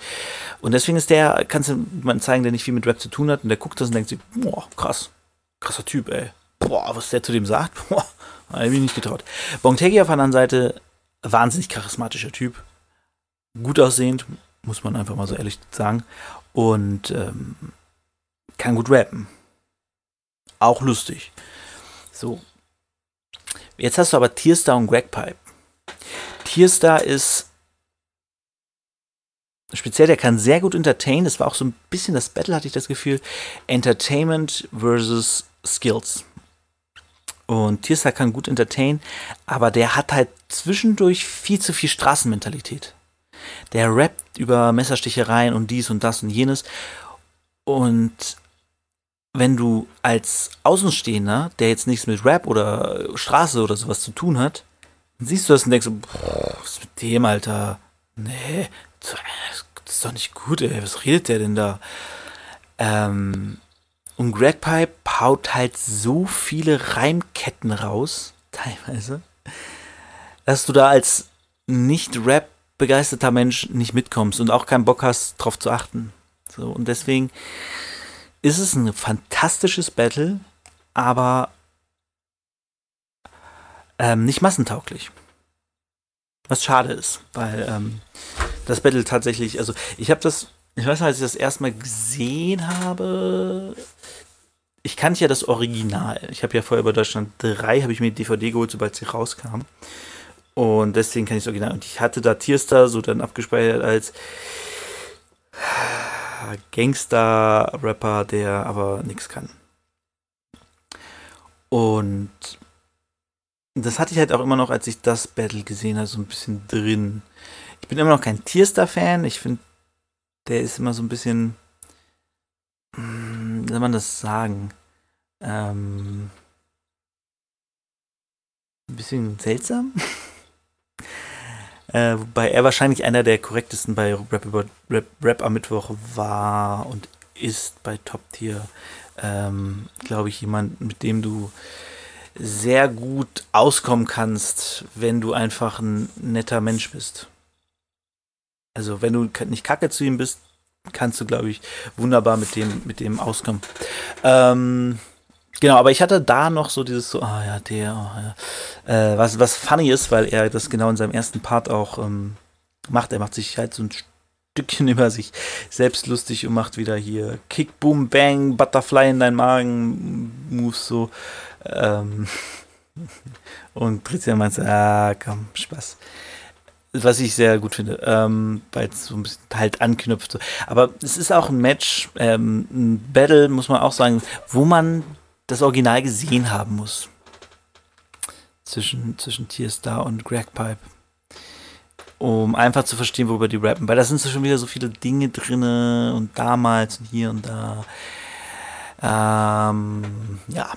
Und deswegen ist der, kannst du jemanden zeigen, der nicht viel mit Rap zu tun hat und der guckt das und denkt sich, boah, krass, krasser Typ, ey. Boah, was der zu dem sagt, boah, hab ich mich nicht getraut. Bongtegi auf der anderen Seite, wahnsinnig charismatischer Typ. Gut aussehend, muss man einfach mal so ehrlich sagen. Und ähm, kann gut rappen. Auch lustig. So. Jetzt hast du aber Tierstar und Greg Pipe. Tierstar ist speziell, der kann sehr gut entertainen. Das war auch so ein bisschen das Battle, hatte ich das Gefühl. Entertainment versus Skills. Und Tierstar kann gut entertainen, aber der hat halt zwischendurch viel zu viel Straßenmentalität. Der rappt über Messerstichereien und dies und das und jenes. Und wenn du als Außenstehender, der jetzt nichts mit Rap oder Straße oder sowas zu tun hat, siehst du das und denkst, boah, was ist mit dem, Alter? Nee, das ist doch nicht gut, ey. Was redet der denn da? Ähm, Und Greg Pipe haut halt so viele Reimketten raus, teilweise, dass du da als nicht-Rap begeisterter Mensch nicht mitkommst und auch keinen Bock hast, drauf zu achten. So, und deswegen ist es ein fantastisches Battle, aber ähm, nicht massentauglich. Was schade ist, weil ähm, das Battle tatsächlich, also ich habe das, ich weiß nicht, als ich das erstmal gesehen habe, ich kannte ja das Original. Ich habe ja vorher bei Deutschland 3, habe ich mir die DVD geholt, sobald sie rauskam. Und deswegen kann ich das Original. Und ich hatte da Tierstar so dann abgespeichert als Gangster-Rapper, der aber nichts kann. Und das hatte ich halt auch immer noch, als ich das Battle gesehen habe, so ein bisschen drin. Ich bin immer noch kein Tierstar-Fan. Ich finde, der ist immer so ein bisschen, hm, wie soll man das sagen? Ähm, ein bisschen seltsam. äh, wobei er wahrscheinlich einer der korrektesten bei Rap, Rap, Rap am Mittwoch war und ist bei Top Tier. Ähm, Glaube ich, jemand, mit dem du sehr gut auskommen kannst, wenn du einfach ein netter Mensch bist. Also wenn du nicht kacke zu ihm bist, kannst du, glaube ich, wunderbar mit dem, mit dem auskommen. Ähm, genau, aber ich hatte da noch so dieses so, ah ja, der, oh, ja. Äh, was, was funny ist, weil er das genau in seinem ersten Part auch ähm, macht. Er macht sich halt so ein Stückchen über sich selbst lustig und macht wieder hier Kick, Boom, Bang, Butterfly in deinen Magen, Moves so. Ähm, und Christian meinte, ah, komm, Spaß. Was ich sehr gut finde, ähm, weil es so ein bisschen halt anknüpft. Aber es ist auch ein Match, ähm, ein Battle, muss man auch sagen, wo man das Original gesehen haben muss. Zwischen, zwischen Tierstar und Greg Pipe. Um einfach zu verstehen, worüber die rappen. Weil da sind so schon wieder so viele Dinge drin und damals und hier und da. Ähm, ja,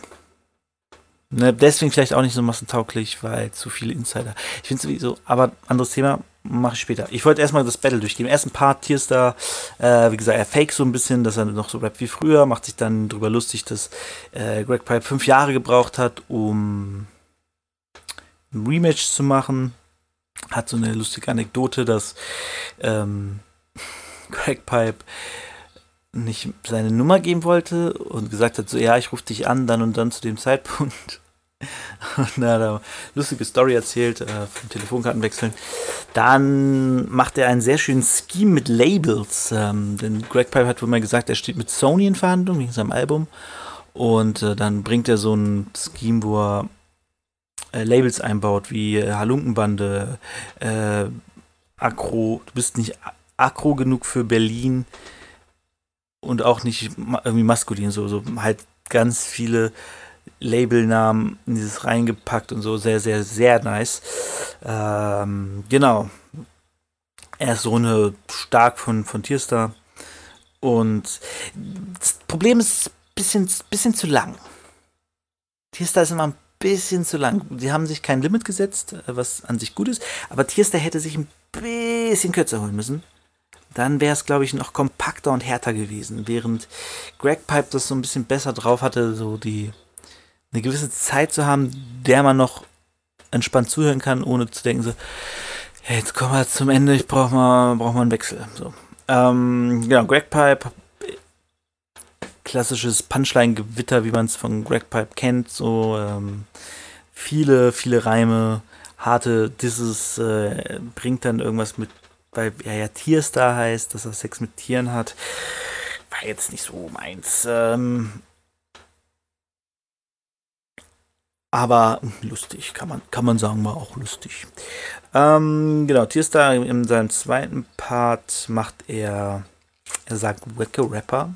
Ne, deswegen vielleicht auch nicht so massentauglich, weil zu viele Insider. Ich finde sowieso, aber anderes Thema mache ich später. Ich wollte erstmal das Battle durchgehen. Im ersten Part Tierstar, äh, wie gesagt, er fake so ein bisschen, dass er noch so rappt wie früher, macht sich dann drüber lustig, dass äh, Greg Pipe fünf Jahre gebraucht hat, um ein Rematch zu machen. Hat so eine lustige Anekdote, dass ähm, Greg Pipe nicht seine Nummer geben wollte und gesagt hat, so ja, ich rufe dich an, dann und dann zu dem Zeitpunkt. Und hat eine lustige Story erzählt, äh, vom Telefonkartenwechseln. Dann macht er einen sehr schönen Scheme mit Labels. Ähm, denn Greg Pipe hat wohl mal gesagt, er steht mit Sony in Verhandlung wegen seinem Album. Und äh, dann bringt er so ein Scheme, wo er äh, Labels einbaut, wie äh, Halunkenbande, äh, Akro, du bist nicht Akro genug für Berlin, und auch nicht irgendwie maskulin, so, so halt ganz viele Labelnamen in dieses reingepackt und so, sehr, sehr, sehr nice. Ähm, genau. Er ist so eine stark von, von Tierstar. Und das Problem ist ein bisschen, bisschen zu lang. Tierstar ist immer ein bisschen zu lang. Sie haben sich kein Limit gesetzt, was an sich gut ist, aber Tierstar hätte sich ein bisschen kürzer holen müssen dann wäre es, glaube ich, noch kompakter und härter gewesen. Während Greg Pipe das so ein bisschen besser drauf hatte, so die eine gewisse Zeit zu haben, der man noch entspannt zuhören kann, ohne zu denken, so, hey, jetzt kommen wir zum Ende, ich brauche mal, brauch mal einen Wechsel. So. Ähm, genau, Greg Pipe, klassisches Punchline-Gewitter, wie man es von Greg Pipe kennt, so ähm, viele, viele Reime, harte Disses, äh, bringt dann irgendwas mit weil er ja Tierstar heißt, dass er Sex mit Tieren hat, war jetzt nicht so meins. Ähm, aber lustig, kann man, kann man sagen, war auch lustig. Ähm, genau, Tierstar in seinem zweiten Part macht er, er sagt Wacke Rapper.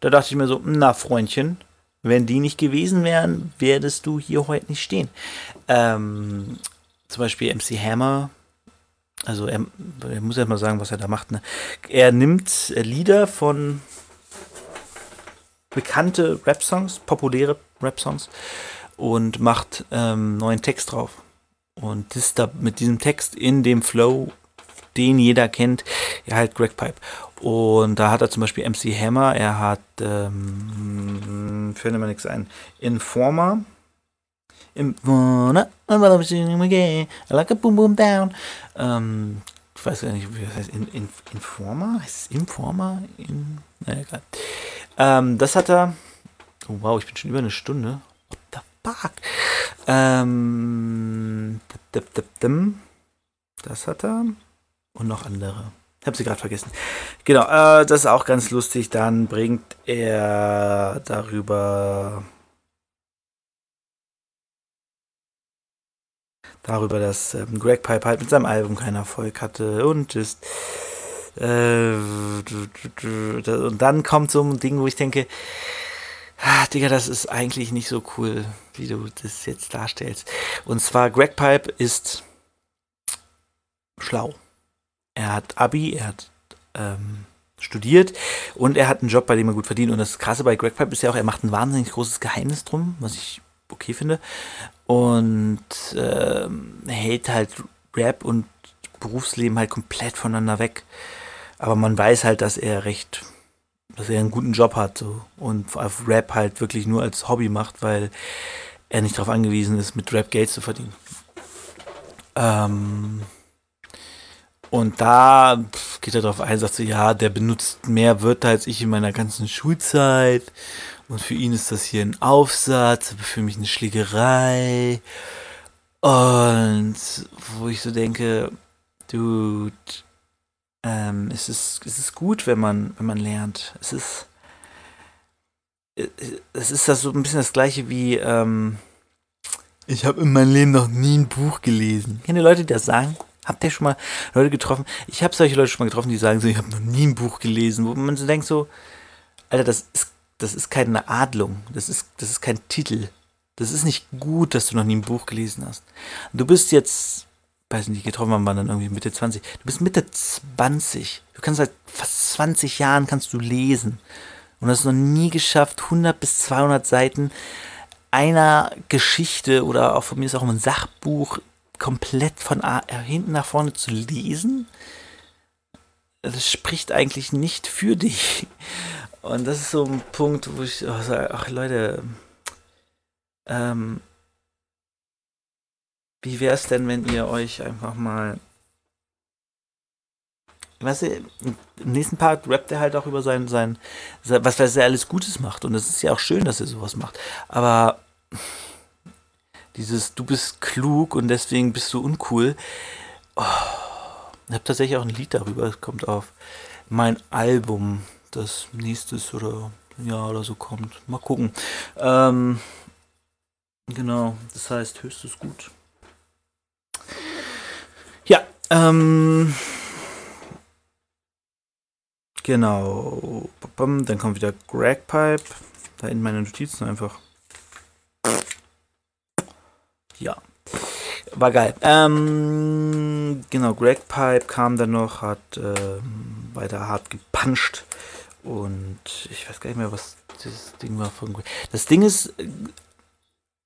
Da dachte ich mir so, na Freundchen, wenn die nicht gewesen wären, werdest du hier heute nicht stehen. Ähm, zum Beispiel MC Hammer also er, er muss ja mal sagen, was er da macht. Ne? Er nimmt Lieder von bekannte Rap-Songs, populäre Rap-Songs und macht ähm, neuen Text drauf. Und ist da mit diesem Text in dem Flow, den jeder kennt, Ja, halt Greg Pipe. Und da hat er zum Beispiel MC Hammer, er hat, ähm, fällt mir nichts ein, Informer. Like a boom boom down. Ähm, ich weiß gar nicht, wie das heißt. In, in, Informer? Heißt es Informer? In, naja, egal. Ähm, das hat er. Oh, wow, ich bin schon über eine Stunde. What the fuck? Ähm, das hat er. Und noch andere. Ich habe sie gerade vergessen. Genau, äh, das ist auch ganz lustig. Dann bringt er darüber. Darüber, dass ähm, Greg Pipe halt mit seinem Album keinen Erfolg hatte und ist. Äh, und dann kommt so ein Ding, wo ich denke, ah, Digga, das ist eigentlich nicht so cool, wie du das jetzt darstellst. Und zwar, Greg Pipe ist schlau. Er hat Abi, er hat ähm, studiert und er hat einen Job, bei dem er gut verdient. Und das Krasse bei Greg Pipe ist ja auch, er macht ein wahnsinnig großes Geheimnis drum, was ich okay finde. Und ähm, hält halt Rap und Berufsleben halt komplett voneinander weg. Aber man weiß halt, dass er recht, dass er einen guten Job hat so, und Rap halt wirklich nur als Hobby macht, weil er nicht darauf angewiesen ist, mit Rap Geld zu verdienen. Ähm, und da geht er darauf ein, sagt so, ja, der benutzt mehr Wörter als ich in meiner ganzen Schulzeit. Und für ihn ist das hier ein Aufsatz, für mich eine Schlägerei. Und wo ich so denke, dude, ähm, es, ist, es ist gut, wenn man, wenn man lernt. Es ist, es ist das so ein bisschen das gleiche wie, ähm, ich habe in meinem Leben noch nie ein Buch gelesen. Kennen Leute, die das sagen? Habt ihr schon mal Leute getroffen? Ich habe solche Leute schon mal getroffen, die sagen so, ich habe noch nie ein Buch gelesen, wo man so denkt so, Alter, das ist, das ist keine Adlung, das ist, das ist kein Titel. Das ist nicht gut, dass du noch nie ein Buch gelesen hast. Du bist jetzt, weiß nicht, getroffen haben wir dann irgendwie Mitte 20. Du bist Mitte 20. Du kannst seit fast 20 Jahren kannst du lesen. Und hast noch nie geschafft, 100 bis 200 Seiten einer Geschichte oder auch von mir ist auch ein Sachbuch komplett von äh, hinten nach vorne zu lesen, das spricht eigentlich nicht für dich. Und das ist so ein Punkt, wo ich oh, sage, ach Leute, ähm, wie wäre es denn, wenn ihr euch einfach mal weißt du, im nächsten Part rappt er halt auch über sein, sein, was, was er alles Gutes macht. Und es ist ja auch schön, dass er sowas macht. Aber dieses, du bist klug und deswegen bist du uncool. Oh, ich habe tatsächlich auch ein Lied darüber, es kommt auf mein Album, das nächstes oder ja oder so kommt. Mal gucken. Ähm, genau, das heißt höchstes Gut. Ja, ähm, genau. Dann kommt wieder Greg Pipe. Da in meine Notizen einfach. Ja. War geil. Ähm, genau, Greg Pipe kam dann noch, hat ähm, weiter hart gepuncht. Und ich weiß gar nicht mehr, was das Ding war. Das Ding ist,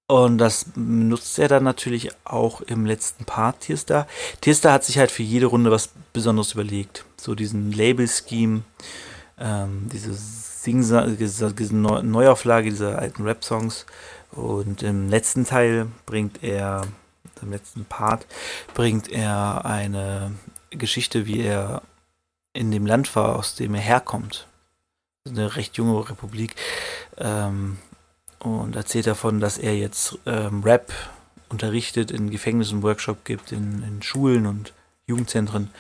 und das nutzt er dann natürlich auch im letzten Part, Tierster. Tierster hat sich halt für jede Runde was Besonderes überlegt. So diesen Label-Scheme, ähm, diese diese Neuauflage dieser alten Rap-Songs und im letzten Teil bringt er, im letzten Part, bringt er eine Geschichte, wie er in dem Land war, aus dem er herkommt. Eine recht junge Republik. Ähm, und erzählt davon, dass er jetzt ähm, Rap unterrichtet, in Gefängnissen Workshop gibt, in, in Schulen und Jugendzentren. Und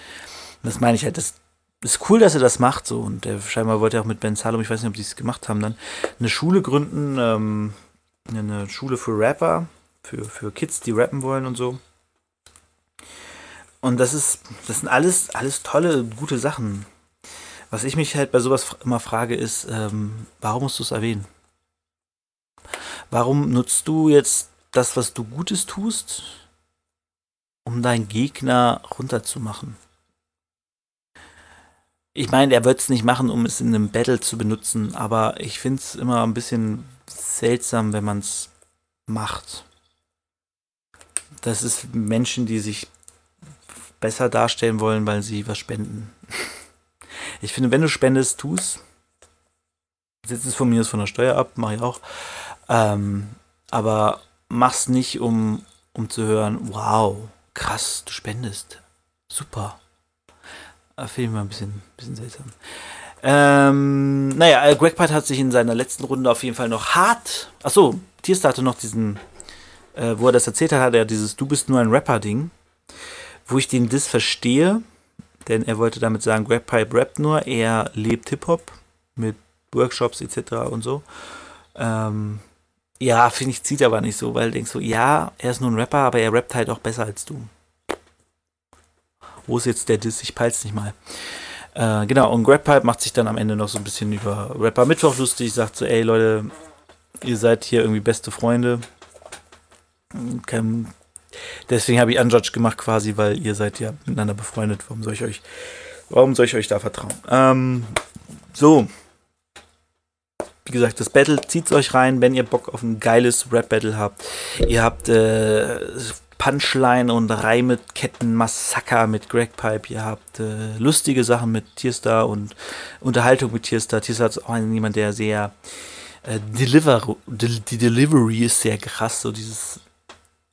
das meine ich halt, das ist cool, dass er das macht so. Und er scheinbar wollte auch mit Ben Salom, ich weiß nicht, ob die es gemacht haben, dann eine Schule gründen, ähm, eine Schule für Rapper, für, für Kids, die rappen wollen und so. Und das ist, das sind alles, alles tolle, gute Sachen. Was ich mich halt bei sowas immer frage, ist, ähm, warum musst du es erwähnen? Warum nutzt du jetzt das, was du Gutes tust, um deinen Gegner runterzumachen? Ich meine, er wird es nicht machen, um es in einem Battle zu benutzen, aber ich finde es immer ein bisschen seltsam, wenn man es macht. Das ist Menschen, die sich besser darstellen wollen, weil sie was spenden. Ich finde, wenn du spendest, tu's. Setz es von mir aus von der Steuer ab, mache ich auch. Ähm, aber mach's nicht, um, um zu hören, wow, krass, du spendest. Super. Äh, Finde ich mal ein bisschen, bisschen seltsam. Ähm, naja, äh, Greg Pite hat sich in seiner letzten Runde auf jeden Fall noch hart. Achso, Tierster hatte noch diesen, äh, wo er das erzählt hat, hat er dieses Du bist nur ein Rapper-Ding. Wo ich den Diss verstehe, denn er wollte damit sagen, Greg Pipe rappt nur, er lebt Hip-Hop mit Workshops etc. und so. Ähm, ja, finde ich, zieht aber nicht so, weil du denkst so, ja, er ist nur ein Rapper, aber er rappt halt auch besser als du. Wo ist jetzt der Diss? Ich peil's nicht mal. Äh, genau, und Grab Pipe macht sich dann am Ende noch so ein bisschen über Rapper Mittwoch lustig, sagt so, ey Leute, ihr seid hier irgendwie beste Freunde. Kein, deswegen habe ich Unjudged gemacht quasi, weil ihr seid ja miteinander befreundet. Warum soll ich euch, warum soll ich euch da vertrauen? Ähm, so. Wie gesagt, das Battle zieht euch rein, wenn ihr Bock auf ein geiles Rap-Battle habt. Ihr habt äh, Punchline und Reime, Ketten, Massaker mit Greg Pipe. Ihr habt äh, lustige Sachen mit Tierstar und Unterhaltung mit Tierstar. Tierstar ist auch jemand, der sehr äh, deliver, die Delivery ist sehr krass, so dieses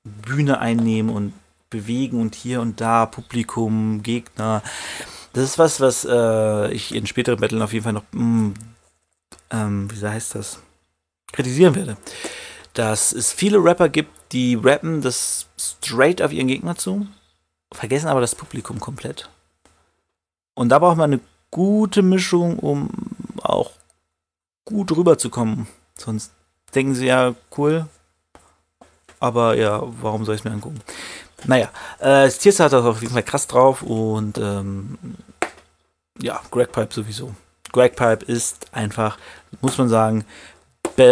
Bühne einnehmen und bewegen und hier und da Publikum, Gegner. Das ist was, was äh, ich in späteren Battlen auf jeden Fall noch, mh, mm, ähm, wie heißt das, kritisieren werde. Dass es viele Rapper gibt, die rappen das straight auf ihren Gegner zu, vergessen aber das Publikum komplett. Und da braucht man eine gute Mischung, um auch gut rüberzukommen. Sonst denken sie ja, cool, aber ja, warum soll ich es mir angucken? Naja, äh, Stierster hat das auf jeden Fall krass drauf und ähm, ja, Greg Pipe sowieso. Greg Pipe ist einfach, muss man sagen,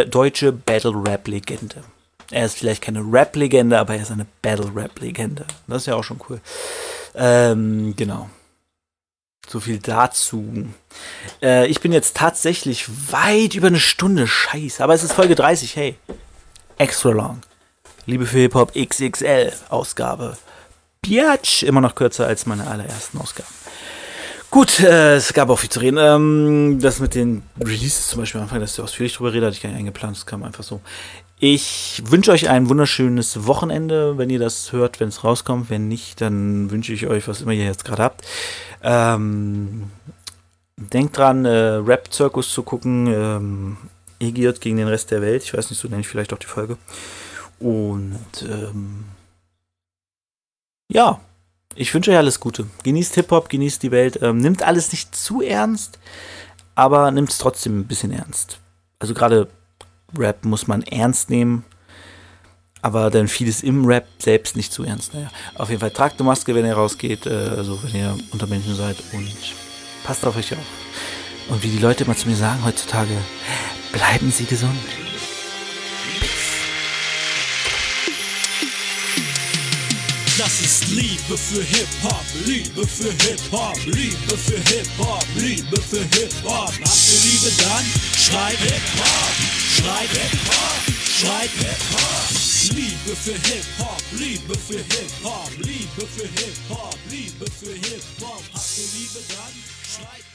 deutsche Battle Rap Legende. Er ist vielleicht keine Rap-Legende, aber er ist eine Battle-Rap-Legende. Das ist ja auch schon cool. Ähm, genau. So viel dazu. Äh, ich bin jetzt tatsächlich weit über eine Stunde. Scheiße. Aber es ist Folge 30. Hey. Extra long. Liebe für Hip-Hop XXL Ausgabe. Biatch. Immer noch kürzer als meine allerersten Ausgaben. Gut, äh, es gab auch viel zu reden. Ähm, das mit den Releases zum Beispiel am Anfang, dass du ausführlich drüber redest, hatte ich gar nicht eingeplant. Das kam einfach so. Ich wünsche euch ein wunderschönes Wochenende, wenn ihr das hört, wenn es rauskommt. Wenn nicht, dann wünsche ich euch, was immer ihr jetzt gerade habt. Ähm, denkt dran, äh, Rap-Zirkus zu gucken. Ähm, Egiert gegen den Rest der Welt. Ich weiß nicht, so nenne ich vielleicht auch die Folge. Und ähm, ja, ich wünsche euch alles Gute. Genießt Hip-Hop, genießt die Welt. Ähm, nimmt alles nicht zu ernst, aber nimmt es trotzdem ein bisschen ernst. Also gerade Rap muss man ernst nehmen, aber dann vieles im Rap selbst nicht zu ernst. Naja, auf jeden Fall tragt eine Maske, wenn ihr rausgeht, äh, also wenn ihr unter Menschen seid und passt auf euch auf. Und wie die Leute immer zu mir sagen heutzutage, bleiben Sie gesund. Das ist Liebe für Hip-Hop, Liebe für Hip-Hop, Liebe für Hip-Hop, Liebe für Hip-Hop. Habt ihr Liebe dann? Schreibt Hip-Hop, schreibt Hip-Hop, schreibt Hip-Hop. Liebe für Hip-Hop, Liebe für Hip-Hop, Liebe für Hip-Hop, Liebe für Hip-Hop. Habt ihr Liebe dann? Schreibt Hip-Hop.